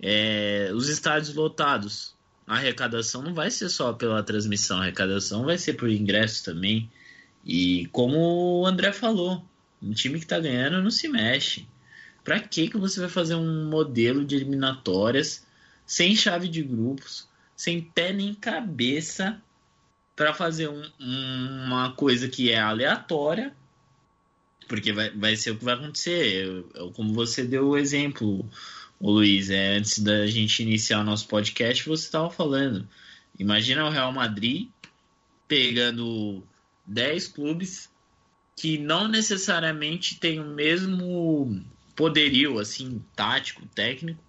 é, os estádios lotados, a arrecadação não vai ser só pela transmissão, a arrecadação vai ser por ingressos também. E como o André falou, um time que está ganhando não se mexe. Para que que você vai fazer um modelo de eliminatórias sem chave de grupos, sem pé nem cabeça, para fazer um, uma coisa que é aleatória, porque vai, vai ser o que vai acontecer. Eu, como você deu o exemplo, o Luiz, é, antes da gente iniciar o nosso podcast, você estava falando. Imagina o Real Madrid pegando 10 clubes que não necessariamente têm o mesmo poderio assim tático, técnico,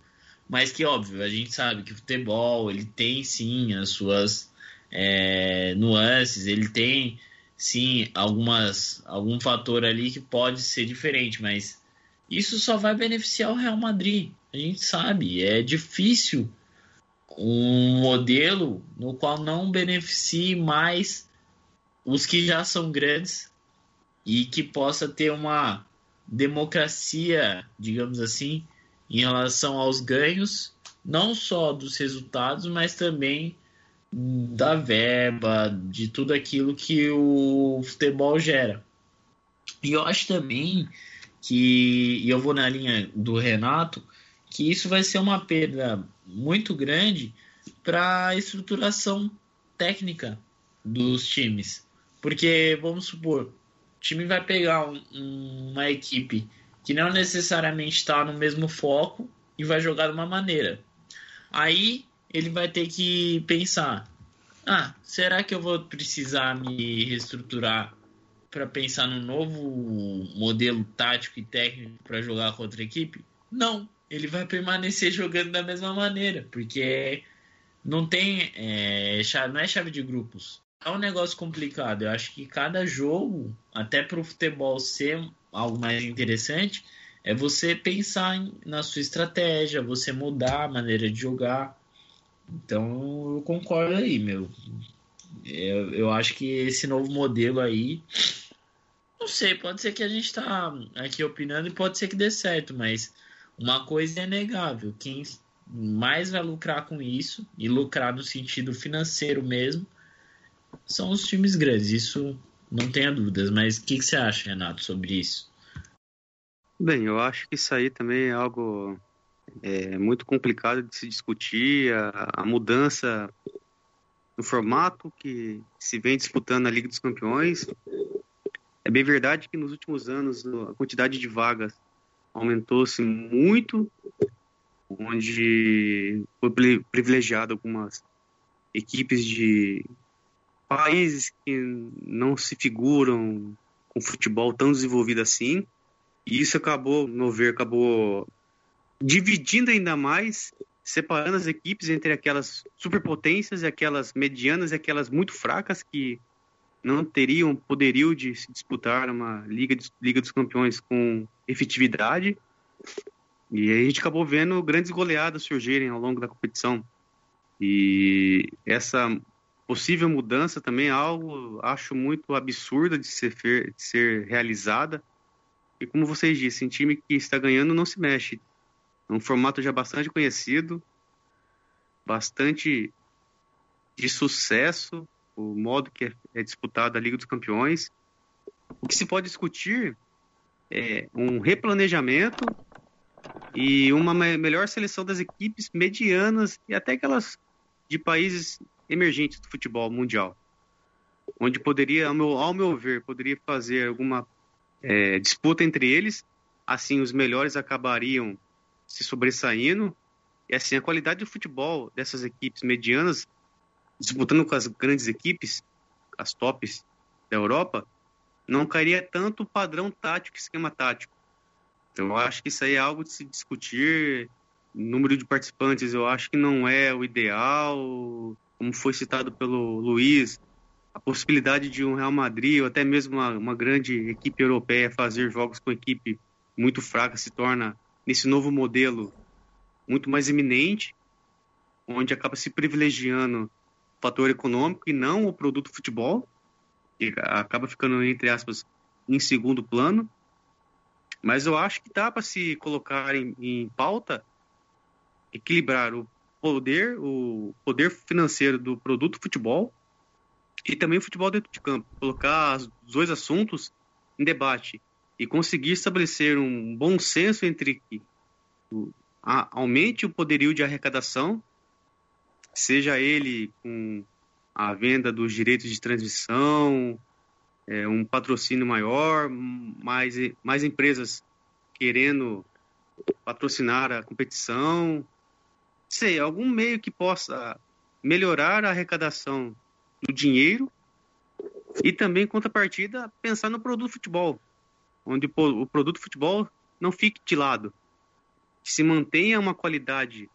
mas que óbvio a gente sabe que o futebol ele tem sim as suas é, nuances, ele tem sim algumas algum fator ali que pode ser diferente, mas isso só vai beneficiar o Real Madrid. A gente sabe, é difícil um modelo no qual não beneficie mais os que já são grandes e que possa ter uma democracia, digamos assim, em relação aos ganhos, não só dos resultados, mas também da verba, de tudo aquilo que o futebol gera. E eu acho também que, e eu vou na linha do Renato, que isso vai ser uma perda muito grande para a estruturação técnica dos times. Porque, vamos supor, time vai pegar um, uma equipe que não necessariamente está no mesmo foco e vai jogar de uma maneira. Aí ele vai ter que pensar: ah, será que eu vou precisar me reestruturar para pensar num novo modelo tático e técnico para jogar contra a equipe? Não, ele vai permanecer jogando da mesma maneira, porque não tem é, não é chave de grupos. É um negócio complicado. Eu acho que cada jogo, até para o futebol ser algo mais interessante, é você pensar em, na sua estratégia, você mudar a maneira de jogar. Então eu concordo aí, meu. Eu, eu acho que esse novo modelo aí. Não sei, pode ser que a gente tá aqui opinando e pode ser que dê certo, mas uma coisa é negável. Quem mais vai lucrar com isso, e lucrar no sentido financeiro mesmo, são os times grandes. Isso não tenha dúvidas. Mas o que, que você acha, Renato, sobre isso? Bem, eu acho que isso aí também é algo é, muito complicado de se discutir. A, a, mudança no formato que se vem disputando a Liga dos Campeões. É bem verdade que nos últimos anos a quantidade de vagas aumentou-se muito, onde foi privilegiado algumas equipes de países que não se figuram com futebol tão desenvolvido assim. E isso acabou, no ver, acabou dividindo ainda mais, separando as equipes entre aquelas superpotências e aquelas medianas e aquelas muito fracas que não teriam poderio de se disputar uma Liga, de, Liga dos Campeões com efetividade. E a gente acabou vendo grandes goleadas surgirem ao longo da competição. E essa possível mudança também é algo, acho, muito absurda de ser, de ser realizada. E como vocês um time que está ganhando não se mexe. É um formato já bastante conhecido, bastante de sucesso, o modo que é, é disputada a Liga dos Campeões. O que se pode discutir é um replanejamento e uma melhor seleção das equipes medianas e até aquelas de países emergentes do futebol mundial, onde poderia, ao meu, ao meu ver, poderia fazer alguma é, disputa entre eles, assim os melhores acabariam se sobressaindo e assim a qualidade do futebol dessas equipes medianas disputando com as grandes equipes, as tops da Europa, não cairia tanto o padrão tático e esquema tático. Então, eu acho que isso aí é algo de se discutir. número de participantes eu acho que não é o ideal. Como foi citado pelo Luiz, a possibilidade de um Real Madrid ou até mesmo uma, uma grande equipe europeia fazer jogos com equipe muito fraca se torna, nesse novo modelo, muito mais eminente, onde acaba se privilegiando o fator econômico e não o produto futebol, que acaba ficando, entre aspas, em segundo plano. Mas eu acho que dá para se colocar em, em pauta equilibrar o poder, o poder financeiro do produto futebol e também o futebol dentro de campo. Colocar os dois assuntos em debate e conseguir estabelecer um bom senso entre que aumente o poderio de arrecadação, seja ele com a venda dos direitos de transmissão, é, um patrocínio maior, mais, mais empresas querendo patrocinar a competição, sei, algum meio que possa melhorar a arrecadação do dinheiro e também, contrapartida, pensar no produto futebol, onde o produto futebol não fique de lado, que se mantenha uma qualidade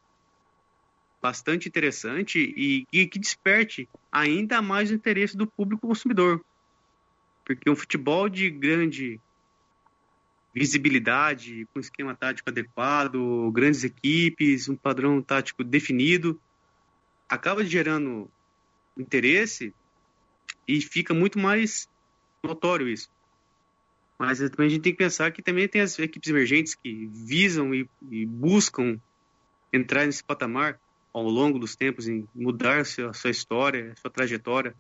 bastante interessante e, e que desperte ainda mais o interesse do público consumidor. Porque um futebol de grande visibilidade, com esquema tático adequado, grandes equipes, um padrão tático definido, acaba gerando interesse e fica muito mais notório isso. Mas também a gente tem que pensar que também tem as equipes emergentes que visam e, e buscam entrar nesse patamar ao longo dos tempos, em mudar a sua, história, a sua trajetória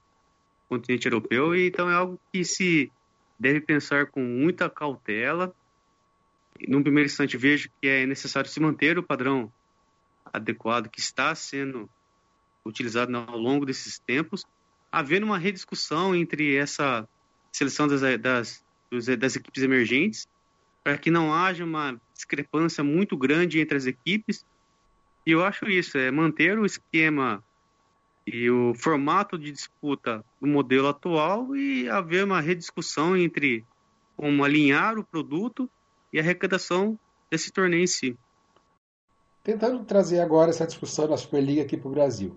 continente europeu, e então é algo que se deve pensar com muita cautela. Num primeiro instante, vejo que é necessário se manter o padrão adequado que está sendo utilizado ao longo desses tempos, havendo uma rediscussão entre essa seleção das, das, das equipes emergentes, para que não haja uma discrepância muito grande entre as equipes. E eu acho isso, é manter o esquema e o formato de disputa do modelo atual e haver uma rediscussão entre como alinhar o produto e a arrecadação desse torneio em si. Tentando trazer agora essa discussão da Superliga aqui para o Brasil.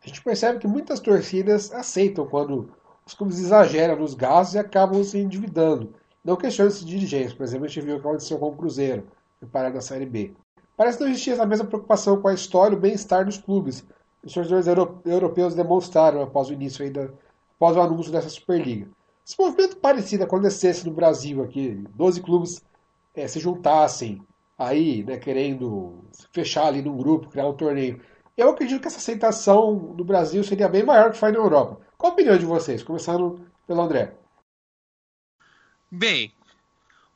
A gente percebe que muitas torcidas aceitam quando os clubes exageram nos gastos e acabam se endividando. Não questionam esses dirigentes. Por exemplo, a gente viu o que aconteceu com o Cruzeiro, preparado na Série B. Parece não existir essa mesma preocupação com a história e o bem-estar dos clubes. Os torcedores europeus demonstraram após o início ainda, após o anúncio dessa Superliga. Se um movimento parecido acontecesse no Brasil aqui, 12 clubes é, se juntassem aí, né, querendo fechar ali num grupo, criar um torneio. Eu acredito que essa aceitação no Brasil seria bem maior que foi na Europa. Qual a opinião de vocês? Começando pelo André. Bem,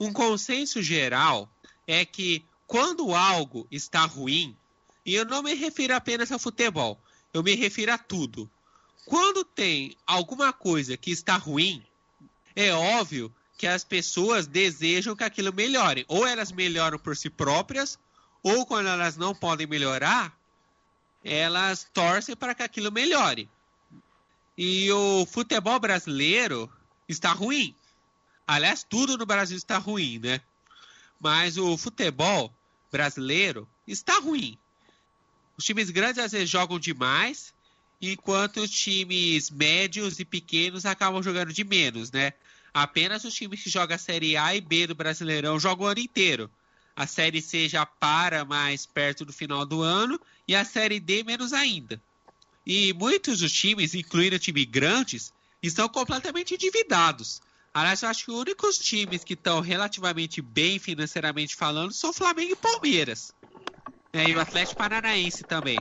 um consenso geral é que quando algo está ruim, e eu não me refiro apenas ao futebol, eu me refiro a tudo. Quando tem alguma coisa que está ruim, é óbvio que as pessoas desejam que aquilo melhore. Ou elas melhoram por si próprias, ou quando elas não podem melhorar, elas torcem para que aquilo melhore. E o futebol brasileiro está ruim. Aliás, tudo no Brasil está ruim, né? Mas o futebol brasileiro está ruim. Os times grandes às vezes jogam demais, enquanto os times médios e pequenos acabam jogando de menos, né? Apenas os times que jogam a Série A e B do Brasileirão jogam o ano inteiro. A Série C já para mais perto do final do ano e a Série D menos ainda. E muitos dos times, incluindo times grandes, estão completamente endividados. Aliás, eu acho que os únicos times que estão relativamente bem financeiramente falando são Flamengo e Palmeiras. É, e o Atlético Paranaense também.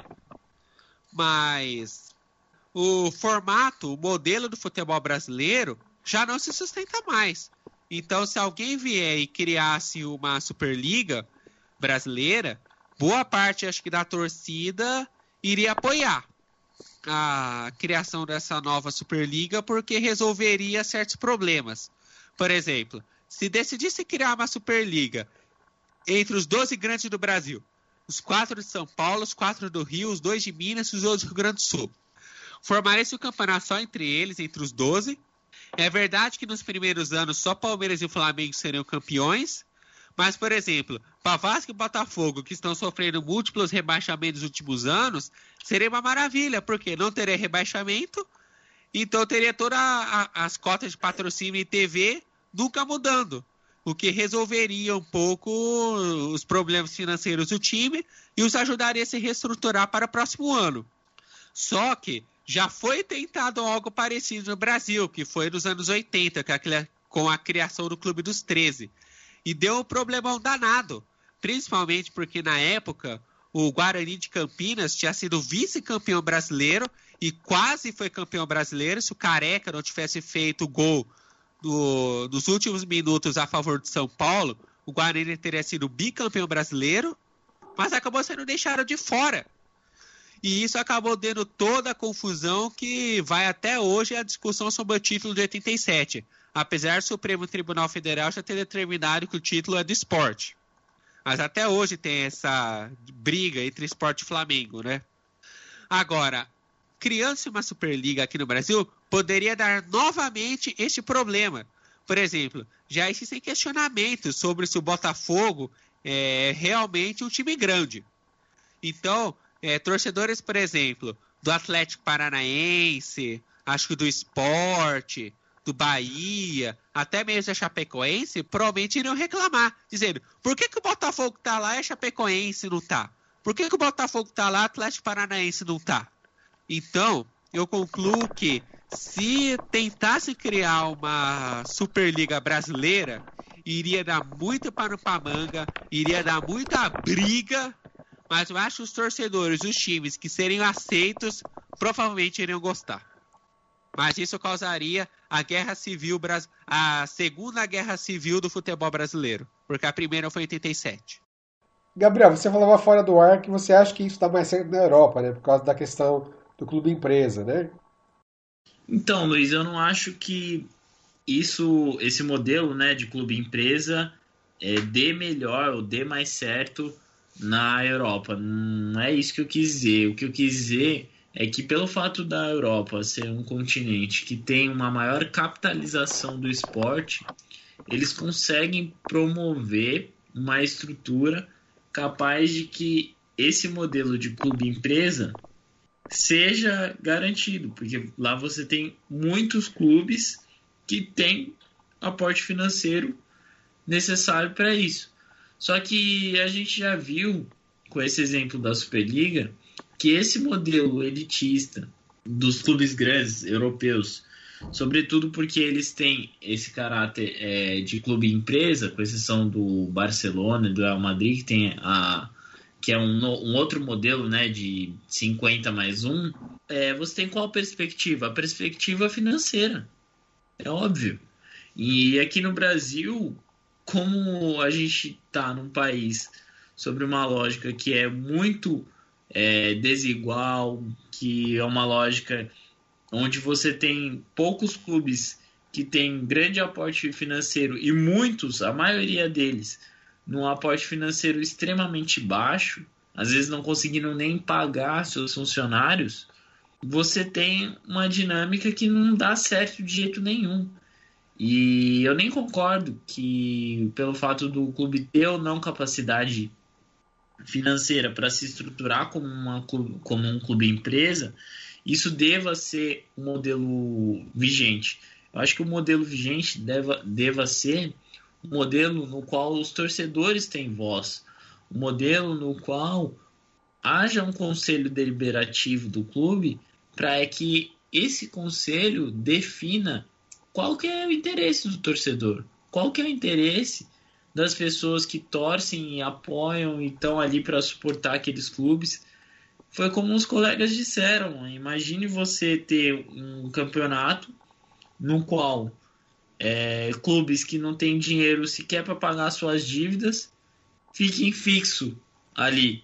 Mas o formato, o modelo do futebol brasileiro já não se sustenta mais. Então, se alguém vier e criasse uma Superliga brasileira, boa parte, acho que, da torcida iria apoiar a criação dessa nova Superliga porque resolveria certos problemas. Por exemplo, se decidisse criar uma Superliga entre os 12 grandes do Brasil, os quatro de São Paulo, os quatro do Rio, os dois de Minas e os outros do Rio Grande do Sul, formaria-se um campeonato só entre eles, entre os 12. É verdade que nos primeiros anos só Palmeiras e Flamengo seriam campeões, mas, por exemplo, para Vasco e Botafogo, que estão sofrendo múltiplos rebaixamentos nos últimos anos, seria uma maravilha, porque não teria rebaixamento, então teria todas as cotas de patrocínio e TV nunca mudando, o que resolveria um pouco os problemas financeiros do time e os ajudaria a se reestruturar para o próximo ano. Só que já foi tentado algo parecido no Brasil, que foi nos anos 80, com a criação do Clube dos 13 e deu um problemão danado. Principalmente porque na época o Guarani de Campinas tinha sido vice-campeão brasileiro e quase foi campeão brasileiro se o Careca não tivesse feito gol do, nos últimos minutos a favor de São Paulo. O Guarani teria sido bicampeão brasileiro, mas acabou sendo deixado de fora. E isso acabou dando toda a confusão que vai até hoje a discussão sobre o título de 87 apesar do Supremo Tribunal Federal já ter determinado que o título é do esporte. Mas até hoje tem essa briga entre esporte e Flamengo, né? Agora, criando-se uma Superliga aqui no Brasil, poderia dar novamente este problema. Por exemplo, já existem questionamentos sobre se o Botafogo é realmente um time grande. Então, é, torcedores, por exemplo, do Atlético Paranaense, acho que do esporte, do Bahia, até mesmo a Chapecoense, provavelmente iriam reclamar, dizendo: por que, que o Botafogo tá lá e a Chapecoense não tá? Por que, que o Botafogo tá lá e o Atlético Paranaense não tá? Então, eu concluo que se tentasse criar uma Superliga brasileira, iria dar muito pano para manga, iria dar muita briga, mas eu acho que os torcedores, os times que seriam aceitos, provavelmente iriam gostar. Mas isso causaria a guerra civil, a segunda guerra civil do futebol brasileiro, porque a primeira foi em 87. Gabriel, você falava fora do ar que você acha que isso está mais certo na Europa, né? Por causa da questão do clube empresa, né? Então, Luiz, eu não acho que isso, esse modelo, né, de clube empresa, é, dê melhor ou dê mais certo na Europa. Não é isso que eu quis dizer. O que eu quis dizer é que pelo fato da Europa ser um continente que tem uma maior capitalização do esporte, eles conseguem promover uma estrutura capaz de que esse modelo de clube empresa seja garantido, porque lá você tem muitos clubes que têm aporte financeiro necessário para isso. Só que a gente já viu, com esse exemplo da Superliga, que esse modelo elitista dos clubes grandes europeus, sobretudo porque eles têm esse caráter é, de clube empresa, com exceção do Barcelona e do Real Madrid, que tem a que é um, um, outro modelo né, de 50 mais 1, é, você tem qual perspectiva? A perspectiva financeira. É óbvio. E aqui no Brasil, como a gente está num país sobre uma lógica que é muito é, desigual, que é uma lógica onde você tem poucos clubes que têm grande aporte financeiro e muitos, a maioria deles, num aporte financeiro extremamente baixo, às vezes não conseguindo nem pagar seus funcionários, você tem uma dinâmica que não dá certo de jeito nenhum. E eu nem concordo que, pelo fato do clube ter ou não capacidade financeira para se estruturar como, uma, como um clube empresa, isso deva ser o modelo vigente. Eu acho que o modelo vigente deva, deva ser um modelo no qual os torcedores têm voz, um modelo no qual haja um conselho deliberativo do clube para que esse conselho defina qual que é o interesse do torcedor, qual que é o interesse das pessoas que torcem e apoiam e estão ali para suportar aqueles clubes. Foi como os colegas disseram, imagine você ter um campeonato no qual é, clubes que não têm dinheiro sequer para pagar suas dívidas fiquem fixo ali.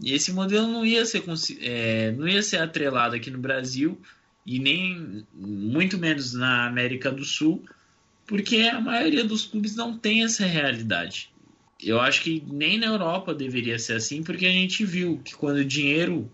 E esse modelo não ia ser, é, não ia ser atrelado aqui no Brasil e nem muito menos na América do Sul, porque a maioria dos clubes não tem essa realidade. Eu acho que nem na Europa deveria ser assim, porque a gente viu que quando o dinheiro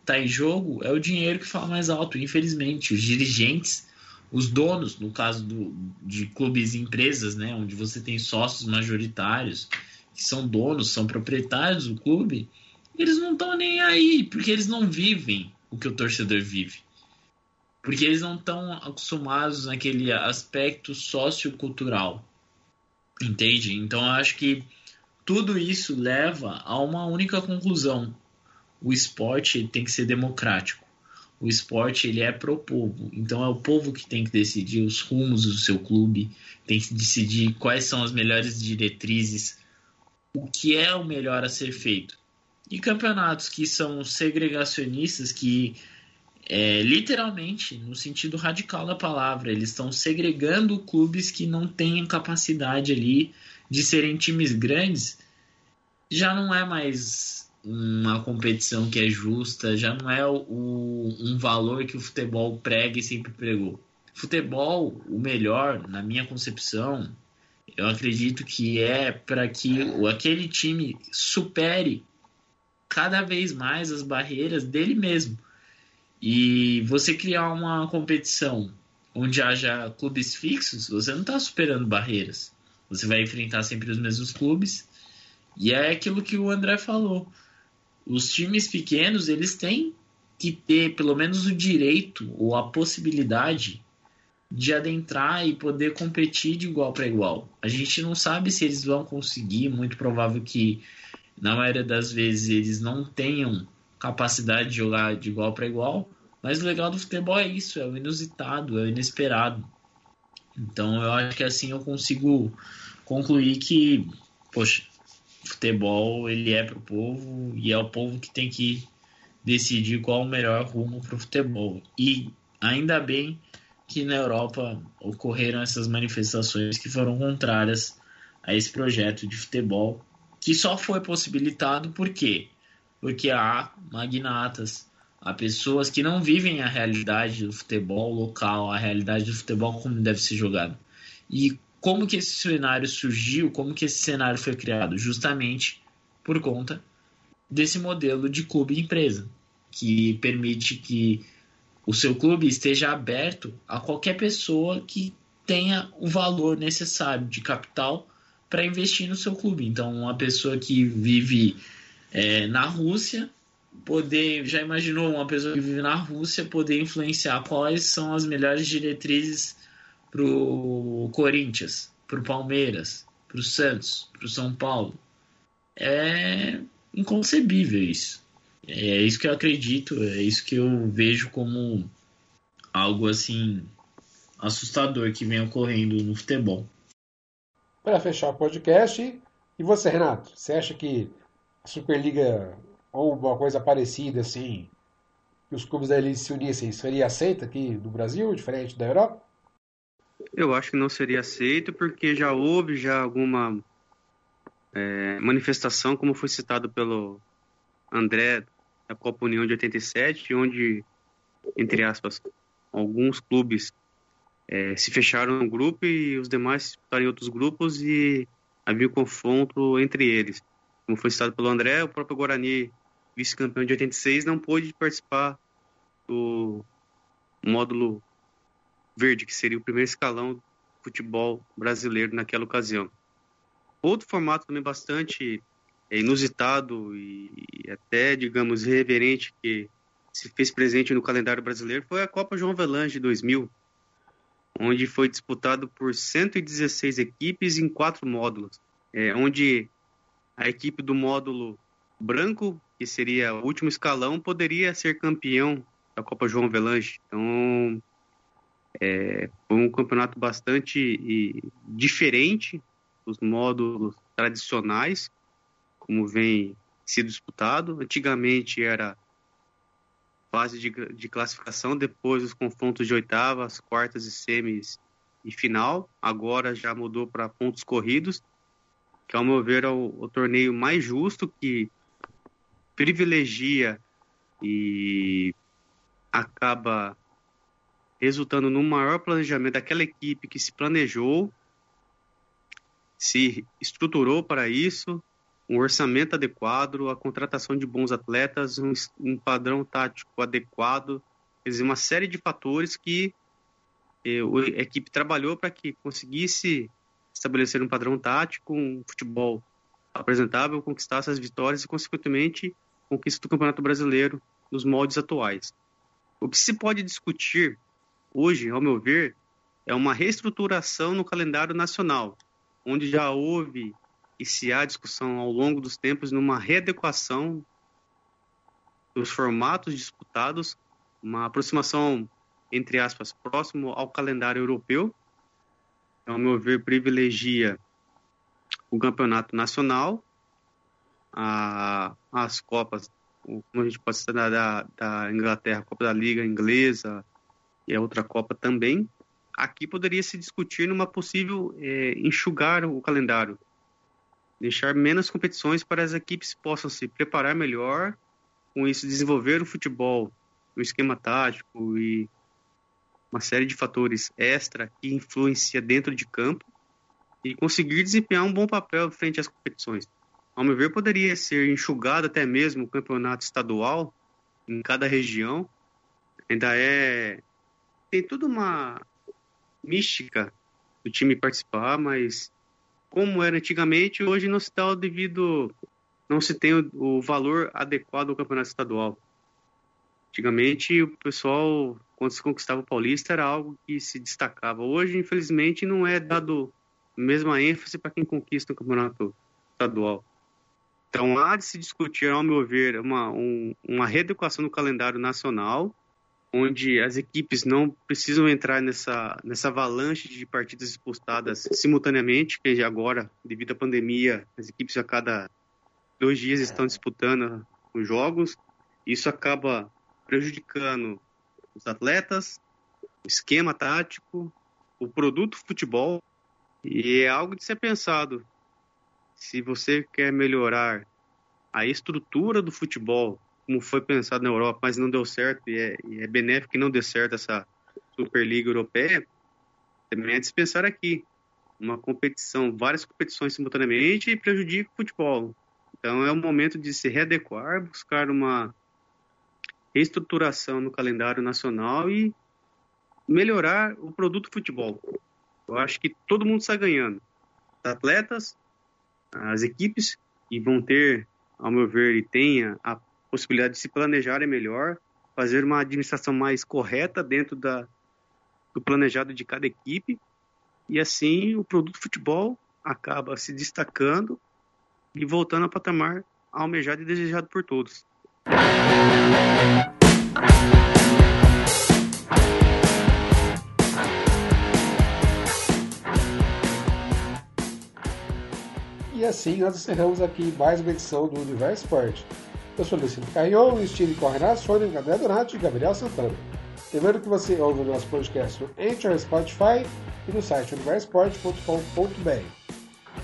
está em jogo, é o dinheiro que fala mais alto. Infelizmente, os dirigentes os donos, no caso do, de clubes e empresas, né, onde você tem sócios majoritários, que são donos, são proprietários do clube, eles não estão nem aí, porque eles não vivem o que o torcedor vive. Porque eles não estão acostumados naquele aspecto sociocultural. Entende? Então eu acho que tudo isso leva a uma única conclusão. O esporte tem que ser democrático o esporte ele é pro povo. Então é o povo que tem que decidir os rumos do seu clube, tem que decidir quais são as melhores diretrizes, o que é o melhor a ser feito. E campeonatos que são segregacionistas, que é, literalmente, no sentido radical da palavra, eles estão segregando clubes que não têm capacidade ali de serem times grandes, já não é mais uma competição que é justa, já não é o, um valor que o futebol prega e sempre pregou. Futebol, o melhor, na minha concepção, eu acredito que é para que aquele time supere cada vez mais as barreiras dele mesmo. E você criar uma competição onde haja clubes fixos, você não está superando barreiras. Você vai enfrentar sempre os mesmos clubes. E é aquilo que o André falou os times pequenos eles têm que ter pelo menos o direito ou a possibilidade de adentrar e poder competir de igual para igual. A gente não sabe se eles vão conseguir, muito provável que na maioria das vezes eles não tenham capacidade de jogar de igual para igual, mas o legal do futebol é isso, é o inusitado, é o inesperado. Então eu acho que assim eu consigo concluir que, poxa, futebol ele é para o povo e é o povo que tem que decidir qual o melhor rumo para o futebol. E ainda bem que na Europa ocorreram essas manifestações que foram contrárias a esse projeto de futebol, que só foi possibilitado por quê? Porque há magnatas, há pessoas que não vivem a realidade do futebol local, a realidade do futebol como deve ser jogado. E como que esse cenário surgiu, como que esse cenário foi criado? Justamente por conta desse modelo de clube empresa, que permite que o seu clube esteja aberto a qualquer pessoa que tenha o valor necessário de capital para investir no seu clube. Então, uma pessoa que vive é, na Rússia poder, já imaginou uma pessoa que vive na Rússia poder influenciar quais são as melhores diretrizes pro Corinthians, pro Palmeiras, pro Santos, pro São Paulo? É inconcebível isso. É isso que eu acredito, é isso que eu vejo como algo assim assustador que vem ocorrendo no futebol. Para fechar o podcast, e você, Renato? Você acha que Superliga ou uma coisa parecida assim, que os clubes da elite se unissem, seria aceita aqui no Brasil, diferente da Europa? Eu acho que não seria aceito porque já houve já alguma é, manifestação, como foi citado pelo André da Copa União de 87, onde, entre aspas, alguns clubes é, se fecharam no grupo e os demais disputaram em outros grupos e havia um confronto entre eles. Como foi citado pelo André, o próprio Guarani, vice-campeão de 86, não pôde participar do módulo verde, que seria o primeiro escalão do futebol brasileiro naquela ocasião. Outro formato também bastante é, inusitado e até, digamos, irreverente que se fez presente no calendário brasileiro foi a Copa João Velange de 2000, onde foi disputado por 116 equipes em quatro módulos, é, onde a equipe do módulo branco, que seria o último escalão, poderia ser campeão da Copa João Velange. Então, é, foi um campeonato bastante diferente dos módulos tradicionais, como vem sido disputado. Antigamente era fase de, de classificação, depois os confrontos de oitavas, quartas e semis e final. Agora já mudou para pontos corridos, que ao meu ver é o, o torneio mais justo que privilegia e acaba resultando no maior planejamento daquela equipe que se planejou, se estruturou para isso, um orçamento adequado, a contratação de bons atletas, um, um padrão tático adequado, quer dizer, uma série de fatores que eh, a equipe trabalhou para que conseguisse estabelecer um padrão tático, um futebol apresentável, conquistasse as vitórias e, consequentemente, conquista do Campeonato Brasileiro nos moldes atuais. O que se pode discutir hoje, ao meu ver, é uma reestruturação no calendário nacional, onde já houve e se há discussão ao longo dos tempos numa readequação dos formatos disputados, uma aproximação, entre aspas, próximo ao calendário europeu, ao meu ver, privilegia o campeonato nacional, a, as Copas, como a gente pode citar da, da Inglaterra, a Copa da Liga Inglesa e a outra Copa também. Aqui poderia se discutir numa possível é, enxugar o calendário, deixar menos competições para as equipes possam se preparar melhor, com isso desenvolver o futebol, o esquema tático e uma série de fatores extra que influencia dentro de campo e conseguir desempenhar um bom papel frente às competições. Ao meu ver, poderia ser enxugado até mesmo o campeonato estadual em cada região. Ainda é tem toda uma mística do time participar, mas como era antigamente, hoje não se dá o devido, não se tem o valor adequado ao campeonato estadual. Antigamente, o pessoal, quando se conquistava o Paulista, era algo que se destacava. Hoje, infelizmente, não é dado a mesma ênfase para quem conquista o campeonato estadual. Então, há de se discutir, ao meu ver, uma, um, uma reeducação no calendário nacional onde as equipes não precisam entrar nessa, nessa avalanche de partidas disputadas simultaneamente, que agora, devido à pandemia, as equipes a cada dois dias estão disputando os jogos. Isso acaba prejudicando os atletas, o esquema tático, o produto futebol, e é algo de ser pensado. Se você quer melhorar a estrutura do futebol como foi pensado na Europa, mas não deu certo e é, e é benéfico que não dê certo essa Superliga Europeia, também é dispensar aqui uma competição, várias competições simultaneamente prejudica o futebol. Então é o momento de se readequar, buscar uma reestruturação no calendário nacional e melhorar o produto futebol. Eu acho que todo mundo está ganhando. Os atletas, as equipes, e vão ter, ao meu ver, e tenha a possibilidade de se planejar é melhor, fazer uma administração mais correta dentro da, do planejado de cada equipe, e assim o produto futebol acaba se destacando e voltando a patamar almejado e desejado por todos. E assim nós encerramos aqui mais uma edição do Universo Esporte. Eu sou Luciano Carrion estive com Renato Sônia, André Donato e Gabriel Santana. Lembrando que você ouve o nosso podcast no Anchor, Spotify e no site universport.com.br.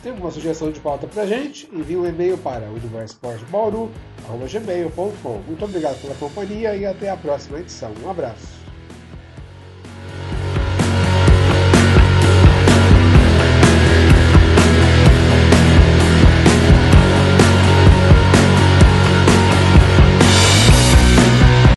Tem alguma sugestão de pauta pra gente? Envie um e-mail para universportbauru.gmail.com Muito obrigado pela companhia e até a próxima edição. Um abraço.